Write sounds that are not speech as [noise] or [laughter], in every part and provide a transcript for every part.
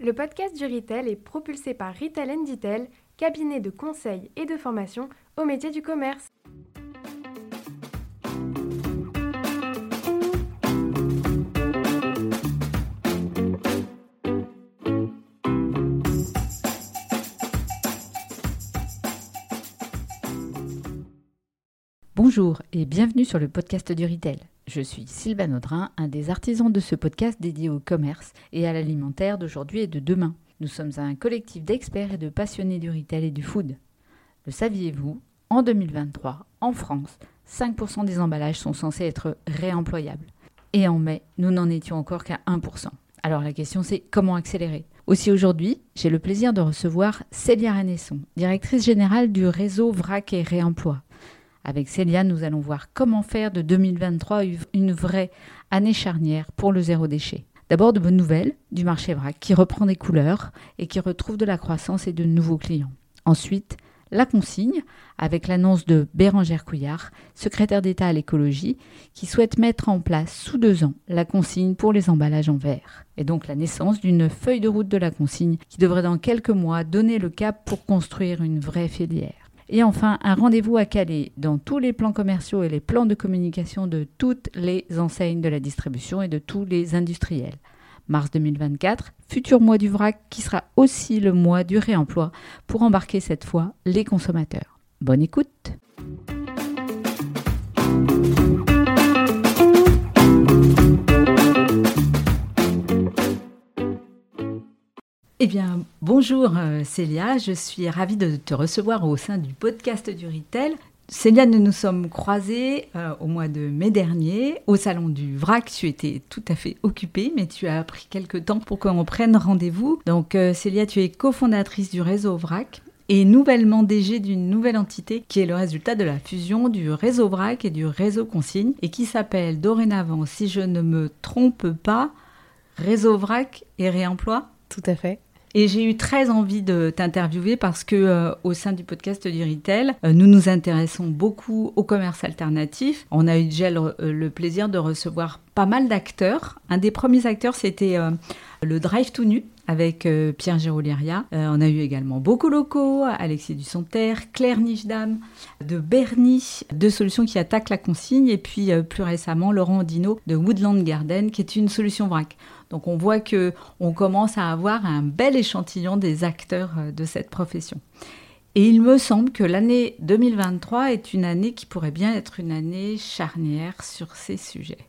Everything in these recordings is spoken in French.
Le podcast du Retail est propulsé par Retail Detail, cabinet de conseil et de formation au métier du commerce. Bonjour et bienvenue sur le podcast du Retail. Je suis Sylvain Audrin, un des artisans de ce podcast dédié au commerce et à l'alimentaire d'aujourd'hui et de demain. Nous sommes un collectif d'experts et de passionnés du retail et du food. Le saviez-vous En 2023, en France, 5% des emballages sont censés être réemployables. Et en mai, nous n'en étions encore qu'à 1%. Alors la question c'est comment accélérer? Aussi aujourd'hui, j'ai le plaisir de recevoir Célia Renesson, directrice générale du réseau VRAC et Réemploi. Avec Célia, nous allons voir comment faire de 2023 une vraie année charnière pour le zéro déchet. D'abord de bonnes nouvelles du marché vrac qui reprend des couleurs et qui retrouve de la croissance et de nouveaux clients. Ensuite, la consigne avec l'annonce de Bérangère Couillard, secrétaire d'État à l'écologie, qui souhaite mettre en place sous deux ans la consigne pour les emballages en verre. Et donc la naissance d'une feuille de route de la consigne qui devrait dans quelques mois donner le cap pour construire une vraie filière. Et enfin, un rendez-vous à caler dans tous les plans commerciaux et les plans de communication de toutes les enseignes de la distribution et de tous les industriels. Mars 2024, futur mois du vrac qui sera aussi le mois du réemploi pour embarquer cette fois les consommateurs. Bonne écoute Eh bien, bonjour euh, Célia, je suis ravie de te recevoir au sein du podcast du Retail. Célia, nous nous sommes croisés euh, au mois de mai dernier au salon du VRAC. Tu étais tout à fait occupée, mais tu as pris quelques temps pour qu'on prenne rendez-vous. Donc, euh, Célia, tu es cofondatrice du réseau VRAC et nouvellement DG d'une nouvelle entité qui est le résultat de la fusion du réseau VRAC et du réseau Consigne et qui s'appelle dorénavant, si je ne me trompe pas, Réseau VRAC et Réemploi. Tout à fait. Et j'ai eu très envie de t'interviewer parce que euh, au sein du podcast du retail, euh, nous nous intéressons beaucoup au commerce alternatif. On a eu déjà le, euh, plaisir de recevoir pas mal d'acteurs. Un des premiers acteurs, c'était le Drive to Nu avec Pierre Géroliria. on a eu également beaucoup locaux, Alexis Dussonter, Claire Nichdam, de Bernie, deux solutions qui attaquent la consigne, et puis plus récemment Laurent Dino de Woodland Garden, qui est une solution vrac. Donc on voit que on commence à avoir un bel échantillon des acteurs euh, de cette profession. Et il me semble que l'année 2023 est une année qui pourrait bien être une année charnière sur ces sujets.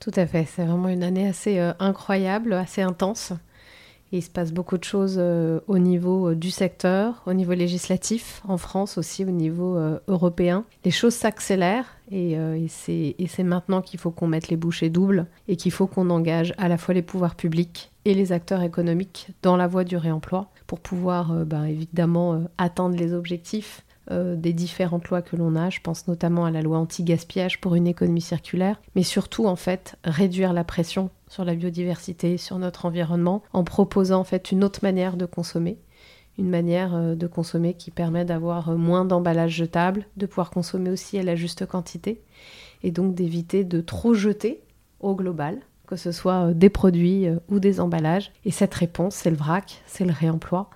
Tout à fait, c'est vraiment une année assez euh, incroyable, assez intense il se passe beaucoup de choses euh, au niveau euh, du secteur, au niveau législatif, en France aussi, au niveau euh, européen. Les choses s'accélèrent et, c'est maintenant qu'il faut qu'on mette les bouchées doubles et qu'il faut qu'on engage à la fois les pouvoirs publics et les acteurs économiques dans la voie du réemploi pour pouvoir ben, évidemment atteindre les objectifs des différentes lois que l'on a. Je pense notamment à la loi anti-gaspillage pour une économie circulaire, mais surtout en fait réduire la pression sur la biodiversité, sur notre environnement, en proposant en fait une autre manière de consommer, une manière euh, de consommer qui permet d'avoir euh, moins d'emballages jetables, de pouvoir consommer aussi à la juste quantité, et donc d'éviter de trop jeter au global, que ce soit euh, des produits ou des emballages. Et cette réponse, c'est le vrac, c'est le réemploi.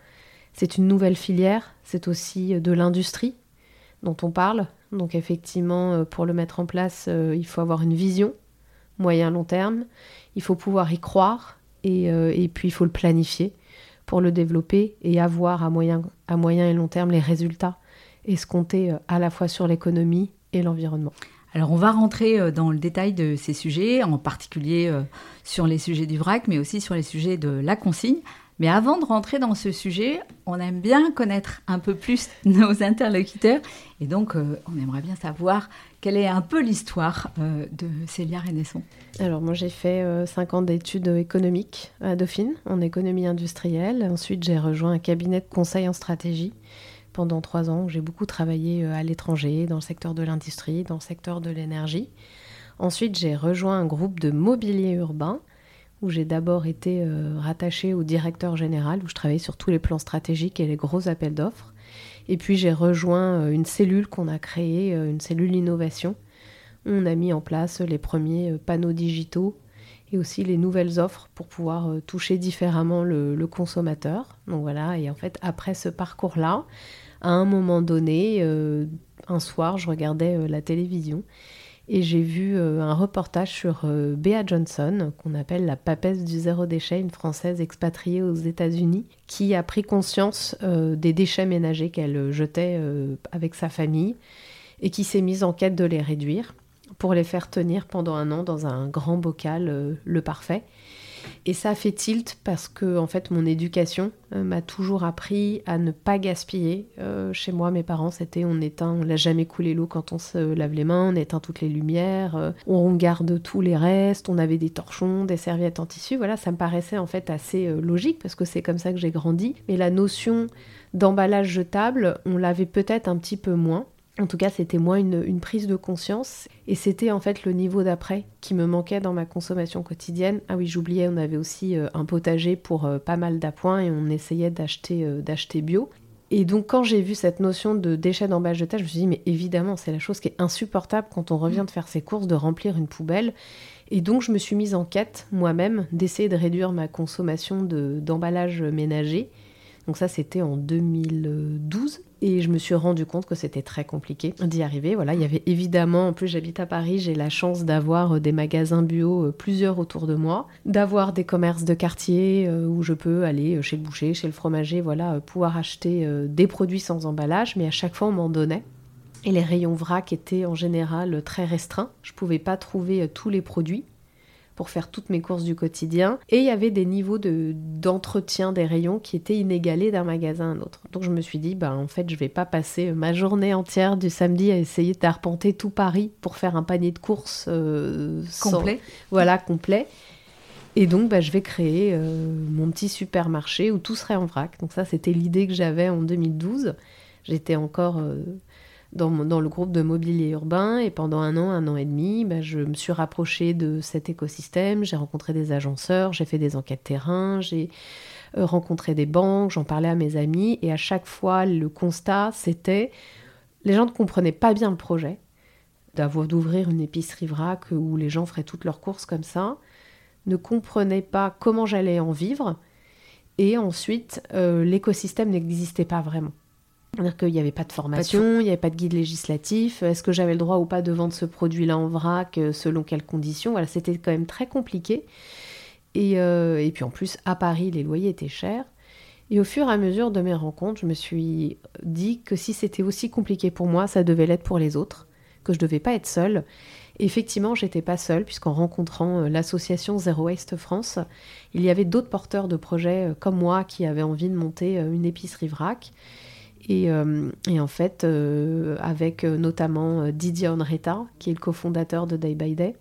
C'est une nouvelle filière, c'est aussi de l'industrie dont on parle. Donc effectivement, pour le mettre en place, il faut avoir une vision moyen-long terme il faut pouvoir y croire euh, et, puis il faut le planifier pour le développer et avoir à moyen, à moyen et long terme les résultats escomptés euh, à la fois sur l'économie et l'environnement. Alors on va rentrer euh, dans le détail de ces sujets, en particulier sur les sujets du vrac, mais aussi sur les sujets de la consigne. Mais avant de rentrer dans ce sujet, on aime bien connaître un peu plus [laughs] nos interlocuteurs et donc on aimerait bien savoir quelle est un peu l'histoire euh, de Célia Renesson Alors moi j'ai fait euh, cinq ans d'études économiques à Dauphine en économie industrielle. Ensuite j'ai rejoint un cabinet de conseil en stratégie pendant trois ans. J'ai beaucoup travaillé euh, à l'étranger, dans le secteur de l'industrie, dans le secteur de l'énergie. Ensuite j'ai rejoint un groupe de mobilier urbain où j'ai d'abord été rattachée au directeur général, où je travaillais sur tous les plans stratégiques et les gros appels d'offres. Et puis j'ai rejoint euh, une cellule qu'on a créée, euh, une cellule innovation. On a mis en place les premiers euh, panneaux digitaux et aussi les nouvelles offres pour pouvoir euh, toucher différemment le, consommateur. Donc voilà, et en fait, après ce parcours-là, à un moment donné, euh, un soir, je regardais euh, la télévision et j'ai vu un reportage sur Bea Johnson, qu'on appelle la papesse du zéro déchet, une Française expatriée aux États-Unis, qui a pris conscience des déchets ménagers qu'elle jetait avec sa famille et qui s'est mise en quête de les réduire pour les faire tenir pendant un an dans un grand bocal, euh, le parfait. Et ça fait tilt parce que en fait mon éducation euh, m'a toujours appris à ne pas gaspiller. Euh, chez moi, mes parents c'était on éteint, on l'a jamais coulé l'eau quand on se lave les mains, on éteint toutes les lumières, on garde tous les restes, on avait des torchons, des serviettes en tissu. Voilà, ça me paraissait en fait assez logique parce que c'est comme ça que j'ai grandi. Mais la notion d'emballage jetable, on l'avait peut-être un petit peu moins. En tout cas, c'était moins une, prise de conscience. Et c'était en fait le niveau d'après qui me manquait dans ma consommation quotidienne. Ah oui, j'oubliais, on avait aussi euh, un potager pour euh, pas mal d'appoints et on essayait d'acheter euh, d'acheter bio. Et donc quand j'ai vu cette notion de déchets d'emballage jetable, je me suis dit, mais évidemment, c'est la chose qui est insupportable quand on revient de faire ses courses, de remplir une poubelle. Et donc je me suis mise en quête moi-même d'essayer de réduire ma consommation d'emballage ménager. Donc ça, c'était en 2012. Et je me suis rendu compte que c'était très compliqué d'y arriver. Voilà, il y avait évidemment, en plus j'habite à Paris, j'ai la chance d'avoir euh, des magasins bio euh, plusieurs autour de moi, d'avoir des commerces de quartier euh, où je peux aller chez le boucher, chez le fromager, voilà, pouvoir acheter des produits sans emballage, mais à chaque fois on m'en donnait. Et les rayons vrac étaient en général très restreints. Je ne pouvais pas trouver tous les produits pour faire toutes mes courses du quotidien. Et il y avait des niveaux de, d'entretien des rayons qui étaient inégalés d'un magasin à un autre. Donc je me suis dit, bah, en fait, je vais pas passer ma journée entière du samedi à essayer d'arpenter tout Paris pour faire un panier de courses euh, complet. Voilà, complet. Et donc, bah, je vais créer euh, mon petit supermarché où tout serait en vrac. Donc ça, c'était l'idée que j'avais en 2012. J'étais encore euh, dans, le groupe de mobilier urbain. Et pendant un an, un an et demi, bah, je me suis rapprochée de cet écosystème. J'ai rencontré des agenceurs, j'ai fait des enquêtes terrain, j'ai euh, rencontré des banques, j'en parlais à mes amis. Et à chaque fois, le constat, c'était les gens ne comprenaient pas bien le projet d'avoir d'ouvrir une épicerie vrac où les gens feraient toutes leurs courses comme ça, ne comprenaient pas comment j'allais en vivre. Et ensuite, euh, l'écosystème n'existait pas vraiment. C'est-à-dire qu'il n'y avait pas de formation, il n'y avait pas de guide législatif. Est-ce que j'avais le droit ou pas de vendre ce produit-là en vrac, euh, selon quelles conditions? Voilà, c'était quand même très compliqué. Et, euh, et, puis en plus, à Paris, les loyers étaient chers. Et au fur et à mesure de mes rencontres, je me suis dit que si c'était aussi compliqué pour moi, ça devait l'être pour les autres, que je ne devais pas être seule. Et effectivement, j'étais pas seule, puisqu'en rencontrant euh, l'association Zero Waste France, il y avait d'autres porteurs de projets comme moi qui avaient envie de monter une épicerie vrac. Euh, et, en fait, euh, avec euh, notamment Didier Onreta, qui est le cofondateur de Day by Day,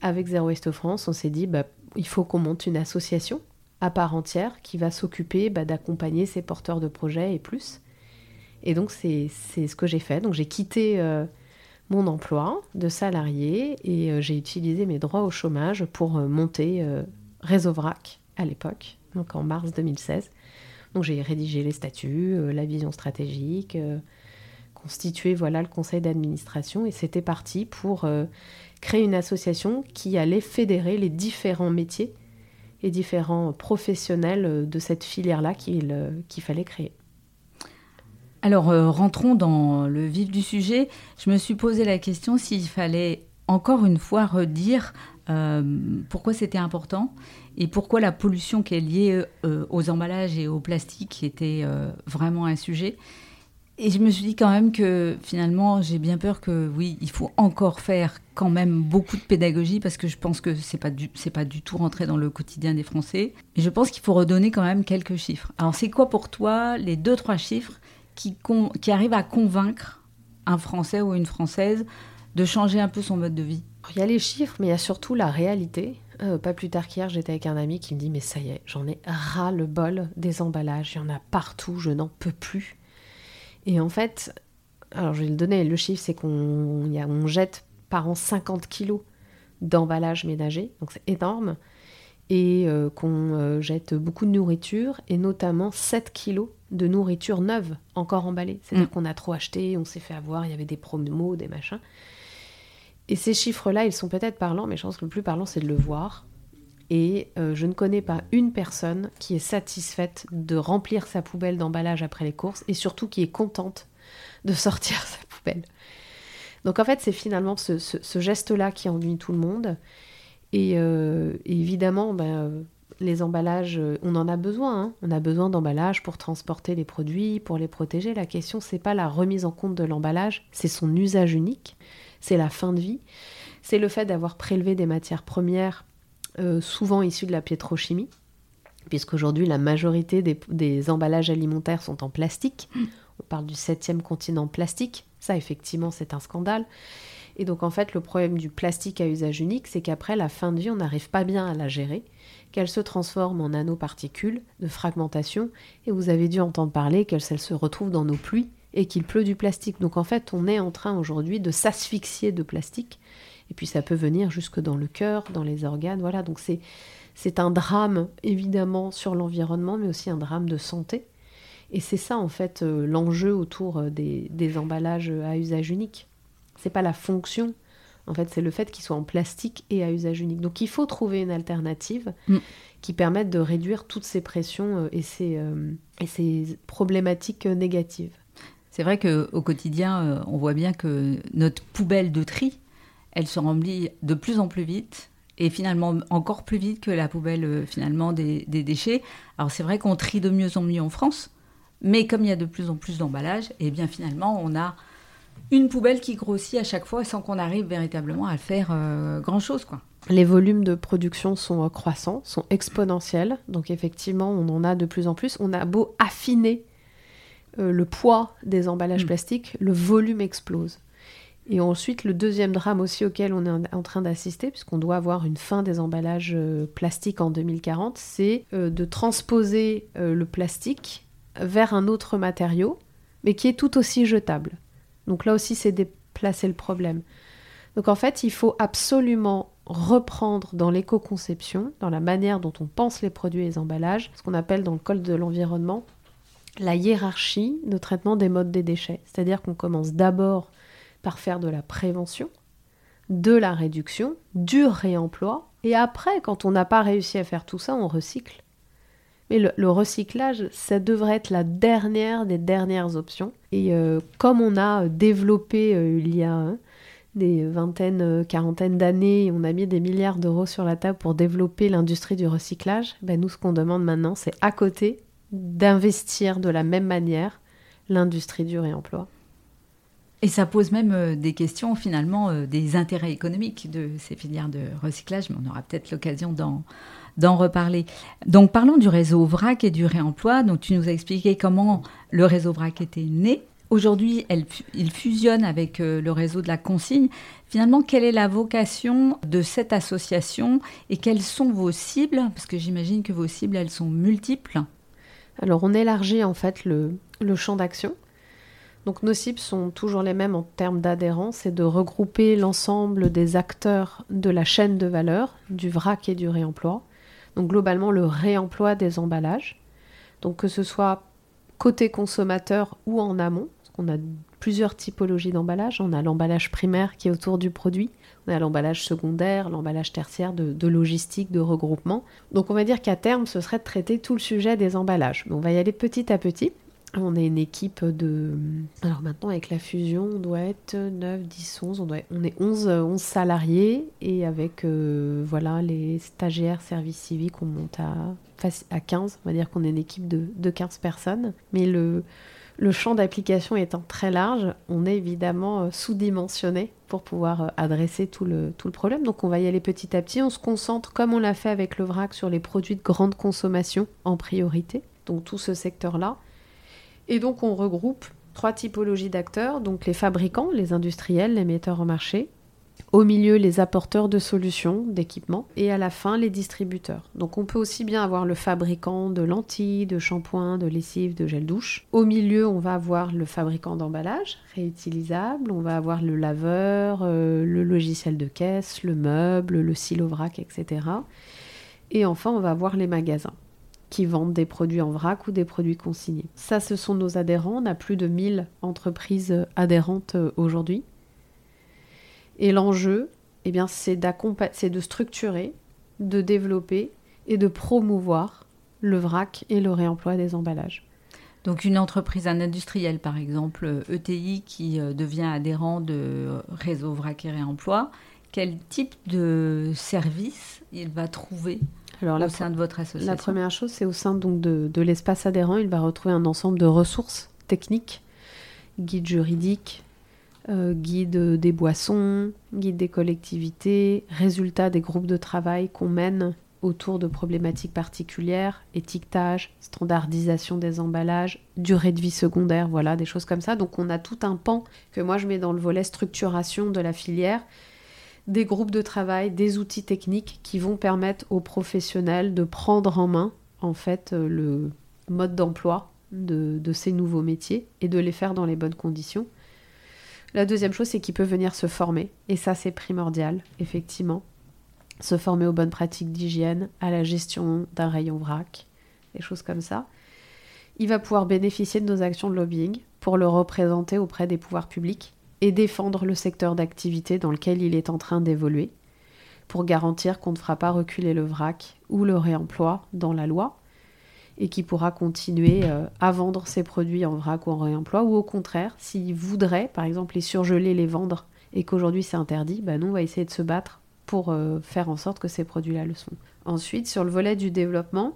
avec Zero Waste France, on s'est dit, bah, il faut qu'on monte une association à part entière qui va s'occuper bah, d'accompagner ces porteurs de projets et plus. Et donc, c'est ce que j'ai fait. Donc, j'ai quitté mon emploi de salarié et j'ai utilisé mes droits au chômage pour monter Réseau Vrac à l'époque, donc en mars 2016. J'ai rédigé les statuts, euh, la vision stratégique, euh, constitué voilà le conseil d'administration et c'était parti pour euh, créer une association qui allait fédérer les différents métiers et différents professionnels de cette filière-là qu'il fallait créer. Alors rentrons dans le vif du sujet. Je me suis posé la question s'il fallait encore une fois redire pourquoi c'était important et pourquoi la pollution qui est liée euh, aux emballages et au plastique était euh, vraiment un sujet. Et je me suis dit quand même que finalement, j'ai bien peur que oui, il faut encore faire quand même beaucoup de pédagogie parce que je pense que c'est pas pas du tout rentré dans le quotidien des Français. Et je pense qu'il faut redonner quand même quelques chiffres. Alors c'est quoi pour toi les deux trois chiffres qui qui arrivent à convaincre un Français ou une Française de changer un peu son mode de vie Il y a les chiffres, mais il y a surtout la réalité. Euh, pas plus tard qu'hier, j'étais avec un ami qui me dit Mais ça y est, j'en ai ras le bol des emballages. Il y en a partout, je n'en peux plus. Et en fait, alors je vais le donner, le chiffre c'est qu'on on jette par an 50 kilos d'emballage ménager, donc c'est énorme. Et euh, qu'on euh, jette beaucoup de nourriture, et notamment 7 kilos de nourriture neuve, encore emballée. C'est-à-dire mm. qu'on a trop acheté, on s'est fait avoir, il y avait des promos, des machins. Et ces chiffres-là, ils sont peut-être parlants, mais je pense que le plus parlant, c'est de le voir. Et euh, je ne connais pas une personne qui est satisfaite de remplir sa poubelle d'emballage après les courses et surtout qui est contente de [laughs] sortir sa poubelle. Donc en fait, c'est finalement ce, geste-là qui ennuie tout le monde. Et, euh, évidemment, ben, les emballages, on en a besoin. Hein. On a besoin d'emballages pour transporter les produits, pour les protéger. La question, c'est pas la remise en compte de l'emballage, c'est son usage unique, c'est la fin de vie, c'est le fait d'avoir prélevé des matières premières euh, souvent issus de la pétrochimie, puisqu'aujourd'hui la majorité des, emballages alimentaires sont en plastique. Mm. On parle du septième continent plastique. Ça, effectivement, c'est un scandale. Et donc, en fait, le problème du plastique à usage unique, c'est qu'après la fin de vie, on n'arrive pas bien à la gérer, qu'elle se transforme en nanoparticules de fragmentation. Et vous avez dû entendre parler qu'elle se retrouve dans nos pluies et qu'il pleut du plastique. Donc, en fait, on est en train aujourd'hui de s'asphyxier de plastique et puis ça peut venir jusque dans le cœur, dans les organes. Voilà, donc c'est, c'est un drame évidemment sur l'environnement, mais aussi un drame de santé. Et c'est ça en fait euh, l'enjeu autour euh, des, emballages à usage unique. C'est pas la fonction, en fait, c'est le fait qu'ils soient en plastique et à usage unique. Donc il faut trouver une alternative mm. qui permette de réduire toutes ces pressions euh, et ces, et ces problématiques négatives. C'est vrai qu'au quotidien, on voit bien que notre poubelle de tri, elle se remplit de plus en plus vite et finalement encore plus vite que la poubelle euh, finalement des, déchets. Alors c'est vrai qu'on trie de mieux en mieux en France, mais comme il y a de plus en plus d'emballages, et eh bien finalement on a une poubelle qui grossit à chaque fois sans qu'on arrive véritablement à faire euh, grand chose quoi. Les volumes de production sont euh, croissants, sont exponentiels, donc effectivement on en a de plus en plus. On a beau affiner le poids des emballages mm. plastiques, le volume explose. Et ensuite, le deuxième drame aussi auquel on est en train d'assister, puisqu'on doit avoir une fin des emballages euh, plastiques en 2040, c'est euh, de transposer euh, le plastique vers un autre matériau, mais qui est tout aussi jetable. Donc là aussi, c'est déplacer le problème. Donc en fait, il faut absolument reprendre dans l'éco-conception, dans la manière dont on pense les produits et les emballages, ce qu'on appelle dans le code de l'environnement la hiérarchie de traitement des modes des déchets. C'est-à-dire qu'on commence d'abord par faire de la prévention, de la réduction, du réemploi, et après, quand on n'a pas réussi à faire tout ça, on recycle. Mais le, recyclage, ça devrait être la dernière des dernières options. Et euh, comme on a développé euh, il y a hein, des vingtaines, euh, quarantaines d'années, on a mis des milliards d'euros sur la table pour développer l'industrie du recyclage, ben nous, ce qu'on demande maintenant, c'est à côté d'investir de la même manière l'industrie du réemploi. Et ça pose même euh, des questions finalement euh, des intérêts économiques de ces filières de recyclage, mais on aura peut-être l'occasion d'en reparler. Donc parlons du réseau VRAC et du réemploi. Donc tu nous as expliqué comment le réseau VRAC était né. Aujourd'hui, il fusionne avec euh, le réseau de la consigne. Finalement, quelle est la vocation de cette association et quelles sont vos cibles? Parce que j'imagine que vos cibles, elles sont multiples. Alors, on élargit en fait le, champ d'action. Donc nos cibles sont toujours les mêmes en termes d'adhérence, c'est de regrouper l'ensemble des acteurs de la chaîne de valeur, du vrac et du réemploi. Donc globalement le réemploi des emballages. Donc que ce soit côté consommateur ou en amont, parce qu'on a plusieurs typologies d'emballage. On a l'emballage primaire qui est autour du produit, on a l'emballage secondaire, l'emballage tertiaire de, logistique, de regroupement. Donc on va dire qu'à terme, ce serait de traiter tout le sujet des emballages. Mais on va y aller petit à petit. On est une équipe de. Alors maintenant, avec la fusion, on doit être 9, 10, 11. On, doit... on est 11, 11 salariés et avec euh, voilà, les stagiaires, services civiques, on monte à, à 15. On va dire qu'on est une équipe de, de 15 personnes. Mais le, le champ d'application étant très large, on est évidemment euh, sous-dimensionné pour pouvoir euh, adresser tout le, tout le problème. Donc on va y aller petit à petit. On se concentre, comme on l'a fait avec le VRAC, sur les produits de grande consommation en priorité. Donc tout ce secteur-là. Et donc on regroupe trois typologies d'acteurs, donc les fabricants, les industriels, les metteurs en marché, au milieu les apporteurs de solutions, d'équipements, et à la fin les distributeurs. Donc on peut aussi bien avoir le fabricant de lentilles, de shampoings, de lessive, de gel douche. Au milieu, on va avoir le fabricant d'emballage réutilisable, on va avoir le laveur, euh, le logiciel de caisse, le meuble, le silo vrac, etc. Et enfin, on va avoir les magasins qui vendent des produits en vrac ou des produits consignés. Ça, ce sont nos adhérents. On a plus de 1000 entreprises adhérentes euh, aujourd'hui. Et l'enjeu, eh bien, c'est, de structurer de développer et de promouvoir le vrac et le réemploi des emballages. Donc une entreprise, un industriel par exemple, ETI qui euh, devient adhérent de réseau vrac et réemploi, quel type de service il va trouver Alors, au sein de votre association? La première chose, c'est au sein donc de, de l'espace adhérent, il va retrouver un ensemble de ressources techniques, guide juridique, euh, guide des boissons, guide des collectivités, résultats des groupes de travail qu'on mène autour de problématiques particulières, étiquetage, standardisation des emballages, durée de vie secondaire, voilà, des choses comme ça. Donc on a tout un pan que moi je mets dans le volet structuration de la filière, des groupes de travail, des outils techniques qui vont permettre aux professionnels de prendre en main en fait euh, le mode d'emploi de, de ces nouveaux métiers et de les faire dans les bonnes conditions. La deuxième chose, c'est qu'il peut venir se former. Et ça, c'est primordial, effectivement se former aux bonnes pratiques d'hygiène, à la gestion d'un rayon vrac, des choses comme ça. Il va pouvoir bénéficier de nos actions de lobbying pour le représenter auprès des pouvoirs publics et défendre le secteur d'activité dans lequel il est en train d'évoluer, pour garantir qu'on ne fera pas reculer le vrac ou le réemploi dans la loi, et qui pourra continuer euh, à vendre ses produits en vrac ou en réemploi, ou au contraire, s'il voudrait, par exemple, les surgeler, les vendre, et qu'aujourd'hui c'est interdit, ben nous on va essayer de se battre pour euh, faire en sorte que ces produits-là le sont. Ensuite, sur le volet du développement,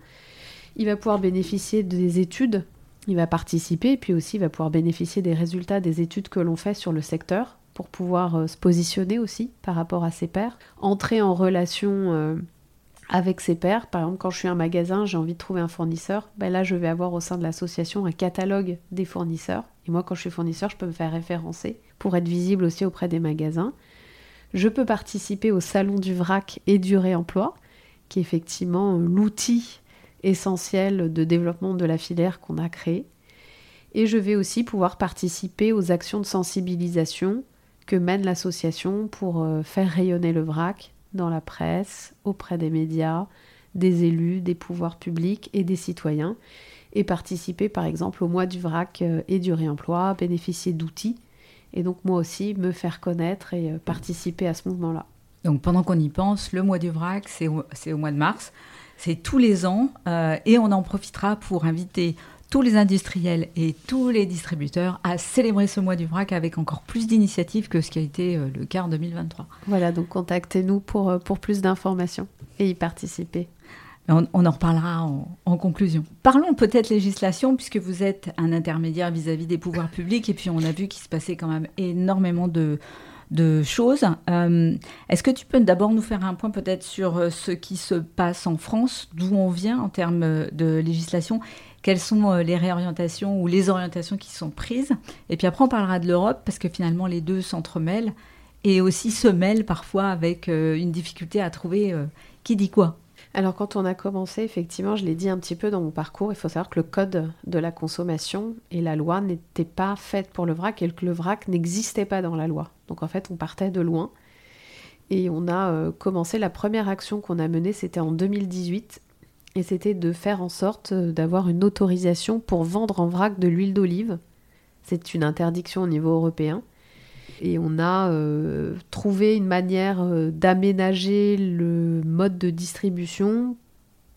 il va pouvoir bénéficier des études, il va participer, et puis aussi il va pouvoir bénéficier des résultats des études que l'on fait sur le secteur pour pouvoir euh, se positionner aussi par rapport à ses pairs, entrer en relation avec ses pairs. Par exemple, quand je suis un magasin, j'ai envie de trouver un fournisseur, ben là je vais avoir au sein de l'association un catalogue des fournisseurs. Et moi, quand je suis fournisseur, je peux me faire référencer pour être visible aussi auprès des magasins. Je peux participer au salon du vrac et du réemploi, qui est effectivement l'outil essentiel de développement de la filière qu'on a créé. Et je vais aussi pouvoir participer aux actions de sensibilisation que mène l'association pour euh, faire rayonner le vrac dans la presse, auprès des médias, des élus, des pouvoirs publics et des citoyens, et participer par exemple au mois du vrac euh, et du réemploi, bénéficier d'outils et donc moi aussi me faire connaître et euh, participer à ce mouvement-là. Donc pendant qu'on y pense, le mois du vrac, c'est au, au, mois de mars, c'est tous les ans, euh, et on en profitera pour inviter tous les industriels et tous les distributeurs à célébrer ce mois du vrac avec encore plus d'initiatives que ce qui a été euh, le cas en 2023. Voilà, donc contactez-nous pour, pour plus d'informations et y participer. On, en reparlera en, conclusion. Parlons peut-être législation, puisque vous êtes un intermédiaire vis-à-vis des pouvoirs publics, et puis on a vu qu'il se passait quand même énormément de, choses. Euh, est-ce que tu peux d'abord nous faire un point peut-être sur euh, ce qui se passe en France, d'où on vient en termes de législation quelles sont euh, les réorientations ou les orientations qui sont prises. Et puis après, on parlera de l'Europe, parce que finalement, les deux s'entremêlent et aussi se mêlent parfois avec une difficulté à trouver qui dit quoi. Alors quand on a commencé, effectivement, je l'ai dit un petit peu dans mon parcours, il faut savoir que le code de la consommation et la loi n'étaient pas faites pour le vrac et que le vrac n'existait pas dans la loi. Donc en fait, on partait de loin. Et on a euh, commencé, la première action qu'on a menée, c'était en 2018. Et c'était de faire en sorte euh, d'avoir une autorisation pour vendre en vrac de l'huile d'olive. C'est une interdiction au niveau européen et on a euh, trouvé une manière euh, d'aménager le mode de distribution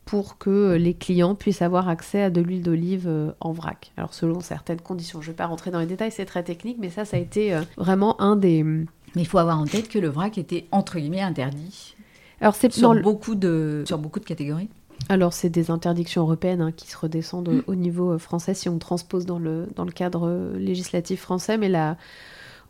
pour que les clients puissent avoir accès à de l'huile d'olive en vrac. Alors selon certaines conditions. Je ne vais pas rentrer dans les détails, c'est très technique, mais ça, ça a été vraiment un des... Mais il faut avoir en tête que le vrac était entre guillemets interdit. Alors c'est sur beaucoup de sur beaucoup de catégories? Alors, c'est des interdictions européennes hein, qui se redescendent mm. au niveau français si on transpose dans le, dans le cadre législatif français, mais la,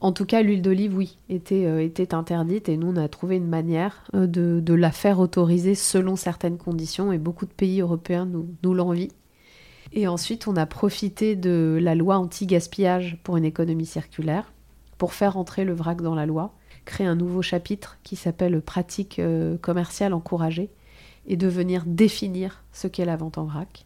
en tout cas, l'huile d'olive, oui, était, euh, était interdite et nous, on a trouvé une manière euh, de, la faire autoriser selon certaines conditions et beaucoup de pays européens nous, nous l'envient. Et ensuite, on a profité de la loi anti-gaspillage pour une économie circulaire pour faire entrer le vrac dans la loi, créer un nouveau chapitre qui s'appelle Pratique euh, commerciale encouragée et de venir définir ce qu'est la vente en vrac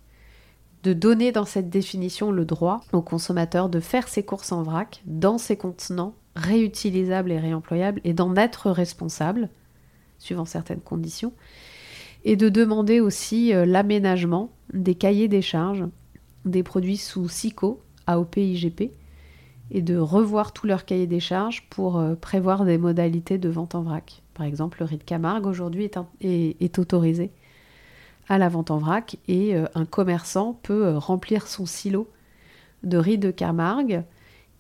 de donner dans cette définition le droit au consommateur de faire ses courses en vrac dans ses contenants réutilisables et réemployables et d'en être responsable, suivant certaines conditions, et de demander aussi euh, l'aménagement des cahiers des charges des produits sous SICO, AOP, IGP, et de revoir tous leurs cahiers des charges pour euh, prévoir des modalités de vente en vrac. Par exemple, le riz de Camargue aujourd'hui est, autorisé à la vente en vrac et euh, un commerçant peut euh, remplir son silo de riz de Camargue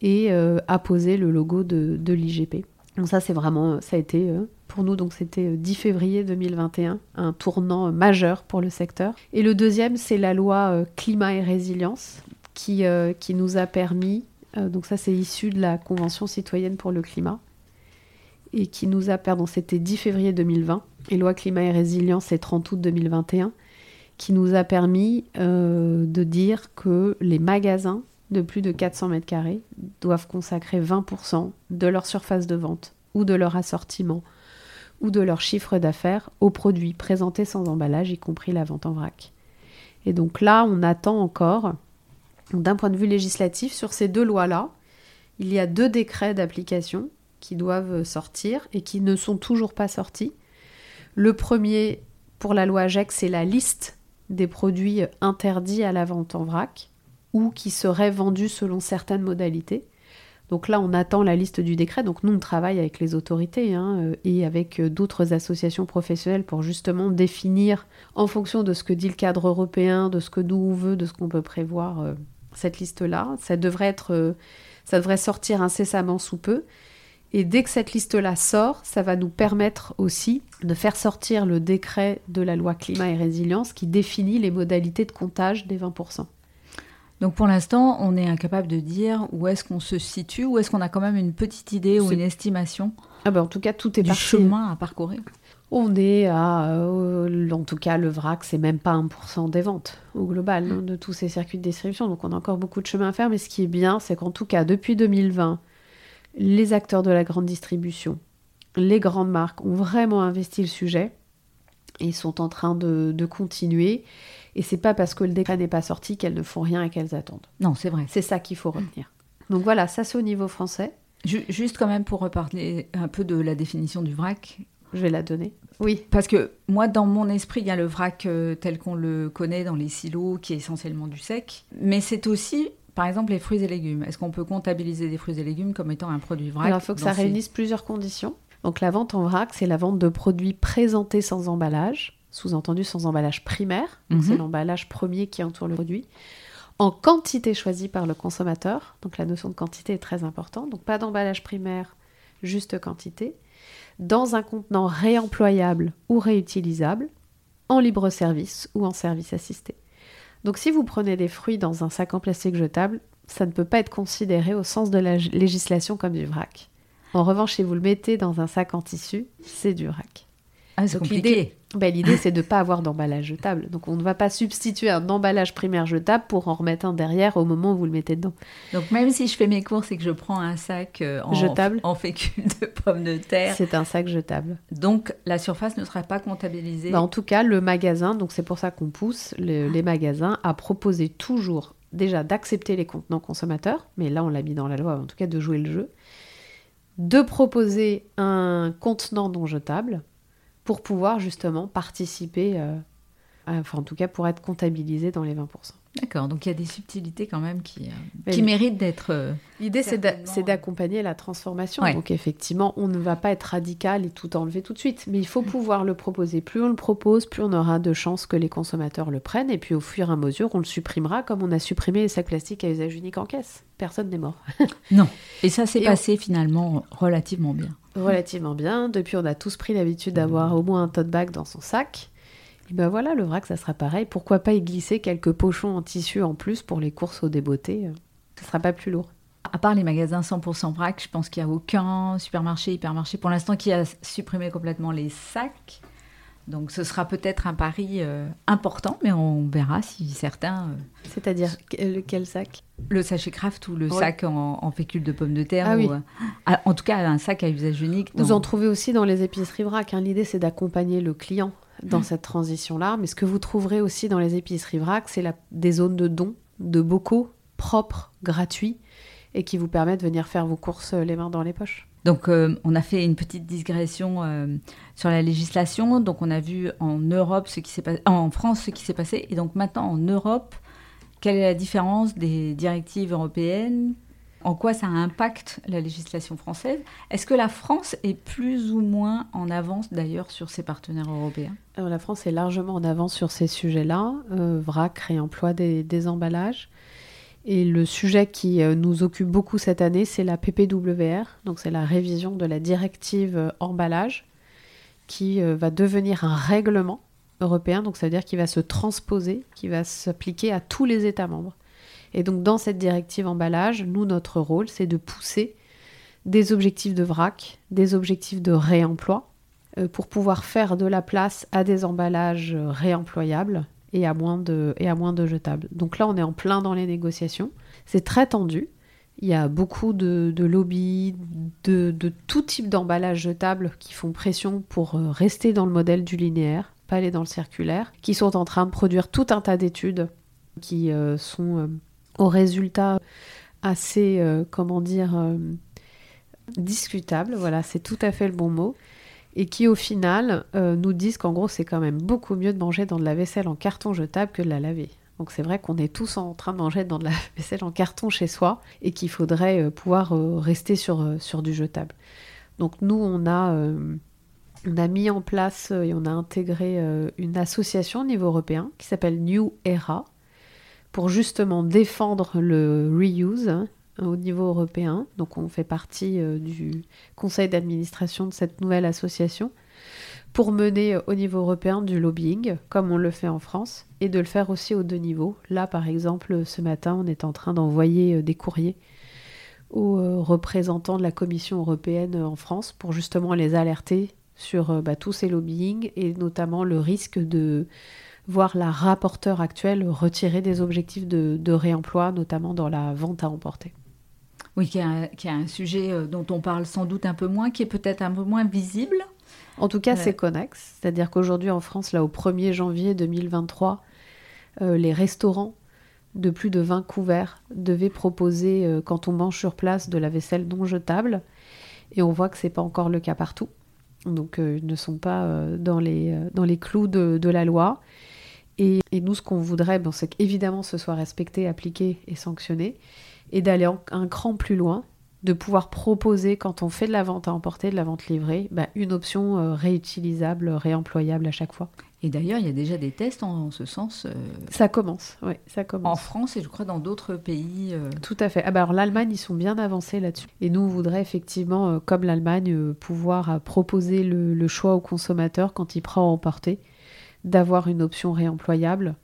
et apposer le logo de, l'IGP. Donc ça, c'est vraiment, ça a été pour nous, donc c'était 10 février 2021, un tournant majeur pour le secteur. Et le deuxième, c'est la loi climat et résilience qui, nous a permis euh, donc ça, c'est issu de la Convention citoyenne pour le climat et qui nous a, pardon, c'était 10 février 2020 et loi climat et résilience, c'est 30 août 2021, qui nous a permis euh, de dire que les magasins de plus de 400 mètres carrés doivent consacrer 20% de leur surface de vente ou de leur assortiment ou de leur chiffre d'affaires aux produits présentés sans emballage, y compris la vente en vrac. Et donc là, on attend encore d'un point de vue législatif, sur ces deux lois-là, il y a deux décrets d'application qui doivent sortir et qui ne sont toujours pas sortis. Le premier, pour la loi AGEC, c'est la liste des produits interdits à la vente en vrac ou qui seraient vendus selon certaines modalités. Donc là, on attend la liste du décret. Donc nous, on travaille avec les autorités hein, euh, et avec euh, d'autres associations professionnelles pour justement définir, en fonction de ce que dit le cadre européen, de ce que nous on veut, de ce qu'on peut prévoir, euh, cette liste-là. Ça ça devrait sortir incessamment sous peu. Et dès que cette liste-là sort, ça va nous permettre aussi de faire sortir le décret de la loi climat et résilience qui définit les modalités de comptage des 20%. Donc pour l'instant, on est incapable de dire où est-ce qu'on se situe, ou est-ce qu'on a quand même une petite idée ou une estimation ah ben En tout cas, tout est du chemin à parcourir. On est à, euh, en tout cas, le vrac, c'est même pas 1% des ventes au global hein, de tous ces circuits de distribution. Donc on a encore beaucoup de chemin à faire. Mais ce qui est bien, c'est qu'en tout cas, depuis 2020, les acteurs de la grande distribution, les grandes marques ont vraiment investi le sujet et sont en train de, continuer. Et c'est pas parce que le décret n'est pas sorti qu'elles ne font rien et qu'elles attendent. Non, c'est vrai. C'est ça qu'il faut retenir. Donc voilà, ça c'est au niveau français. Juste quand même pour reparler un peu de la définition du vrac, je vais la donner. Oui. Parce que moi, dans mon esprit, il y a le vrac euh, tel qu'on le connaît dans les silos, qui est essentiellement du sec. Mais c'est aussi, par exemple, les fruits et légumes. Est-ce qu'on peut comptabiliser des fruits et légumes comme étant un produit vrac Alors, il faut que ça réunisse plusieurs conditions. Donc, la vente en vrac, c'est la vente de produits présentés sans emballage, sous-entendu sans emballage primaire. Donc, c'est mhm. l'emballage premier qui entoure le produit en quantité choisie par le consommateur. Donc la notion de quantité est très importante. Donc pas d'emballage primaire, juste quantité dans un contenant réemployable ou réutilisable, en libre service ou en service assisté. Donc si vous prenez des fruits dans un sac en plastique jetable, ça ne peut pas être considéré au sens de la législation comme du vrac. En revanche, si vous le mettez dans un sac en tissu, c'est du vrac. Ah, c'est compliqué. Ben, l'idée, c'est de ne pas avoir d'emballage jetable. Donc, on ne va pas substituer un emballage primaire jetable pour en remettre un derrière au moment où vous le mettez dedans. Donc, même si je fais mes courses et que je prends un sac euh, en, jetable. en fécule de pommes de terre. C'est un sac jetable. Donc, la surface ne sera pas comptabilisée. Ben, en tout cas, le magasin, donc c'est pour ça qu'on pousse les magasins à proposer toujours, déjà, d'accepter les contenants consommateurs. Mais là, on l'a mis dans la loi, en tout cas, de jouer le jeu. De proposer un contenant non jetable pour pouvoir justement participer, euh, enfin en tout cas pour être comptabilisé dans les 20%. D'accord, donc il y a des subtilités quand même qui, euh, qui méritent d'être... Euh, L'idée c'est d'accompagner la transformation, donc effectivement on ne va pas être radical et tout enlever tout de suite, mais il faut pouvoir le proposer. Plus on le propose, plus on aura de chances que les consommateurs le prennent, et puis au fur et à mesure on le supprimera comme on a supprimé les sacs plastiques à usage unique en caisse. Personne n'est mort. [laughs] non, et ça s'est passé finalement relativement bien relativement bien. Depuis, on a tous pris l'habitude d'avoir au moins un tote bag dans son sac. Et ben voilà, le vrac, ça sera pareil. Pourquoi pas y glisser quelques pochons en tissu en plus pour les courses au débeauté Ce sera pas plus lourd. À part les magasins 100% vrac, je pense qu'il n'y a aucun supermarché, hypermarché pour l'instant qui a supprimé complètement les sacs. Donc ce sera peut-être un pari euh, important, mais on verra si certains... Euh, C'est-à-dire quel sac? Le sachet craft ou le sac en, fécule de pommes de terre. Ah, oui. Euh, en tout cas, un sac à usage unique. Vous en trouvez aussi dans les épiceries vrac. Hein. L'idée, c'est d'accompagner le client dans cette transition-là. Mais ce que vous trouverez aussi dans les épiceries vrac, c'est des zones de dons, de bocaux propres, gratuits, et qui vous permettent de venir faire vos courses les mains dans les poches. Donc, euh, on a fait une petite digression euh, sur la législation. Donc, on a vu en Europe ce qui s'est passé, en France ce qui s'est passé. Et donc, maintenant, en Europe, quelle est la différence des directives européennes en quoi ça impacte la législation française. Est-ce que la France est plus ou moins en avance d'ailleurs sur ses partenaires européens? Alors, La France est largement en avance sur ces sujets-là, euh, vrac, réemploi des, des, emballages. Et le sujet qui euh, nous occupe beaucoup cette année, c'est la PPWR, donc c'est la révision de la directive euh, emballage, qui euh, va devenir un règlement européen, donc ça veut dire qu'il va se transposer, qui va s'appliquer à tous les États membres. Et donc dans cette directive emballage, nous, notre rôle, c'est de pousser des objectifs de vrac, des objectifs de réemploi, euh, pour pouvoir faire de la place à des emballages réemployables et à moins de, et à moins de jetables. Donc là, on est en plein dans les négociations. C'est très tendu. Il y a beaucoup de, de lobbies, de, de, tout type d'emballages jetables qui font pression pour euh, rester dans le modèle du linéaire, pas aller dans le circulaire, qui sont en train de produire tout un tas d'études qui euh, sont aux résultats assez, euh, comment dire, euh, discutables. Voilà, c'est tout à fait le bon mot. Et qui au final euh, nous disent qu'en gros c'est quand même beaucoup mieux de manger dans de la vaisselle en carton jetable que de la laver. Donc c'est vrai qu'on est tous en train de manger dans de la [laughs] vaisselle en carton chez soi et qu'il faudrait euh, pouvoir rester sur, sur du jetable. Donc nous on a, on a mis en place et on a intégré une association au niveau européen qui s'appelle New Era pour justement défendre le reuse hein, au niveau européen. Donc on fait partie euh, du conseil d'administration de cette nouvelle association pour mener euh, au niveau européen du lobbying, comme on le fait en France, et de le faire aussi aux deux niveaux. Là, par exemple, ce matin, on est en train d'envoyer euh, des courriers aux représentants de la Commission européenne en France pour justement les alerter sur bah, tous ces lobbying et notamment le risque de voir la rapporteure actuelle retirer des objectifs de, de réemploi, notamment dans la vente à emporter. Oui, qui est, un, qui est un sujet euh, dont on parle sans doute un peu moins, qui est peut-être un peu moins visible. En tout cas, c'est connexe. C'est-à-dire qu'aujourd'hui, en France, là, au 1er janvier 2023, euh, les restaurants de plus de 20 couverts devaient proposer, euh, quand on mange sur place, de la vaisselle non jetable. Et on voit que c'est pas encore le cas partout. Donc, euh, ils ne sont pas dans, les, dans les clous de, de la loi. Et, et nous, ce qu'on voudrait, bon, c'est qu'évidemment, ce soit respecté, appliqué et sanctionné. Et d'aller en- un cran plus loin, de pouvoir proposer, quand on fait de la vente à emporter, de la vente livrée, bah, une option euh, réutilisable, réemployable à chaque fois. Et d'ailleurs, il y a déjà des tests en, en ce sens euh, Ça commence, oui, ça en commence. France et je crois dans d'autres pays. euh, Tout à fait. Ah bah alors l'Allemagne, ils sont bien avancés là-dessus. Et nous, on voudrait effectivement, comme l'Allemagne, pouvoir proposer le, le choix au consommateur quand il prend à emporter, d'avoir une option réemployable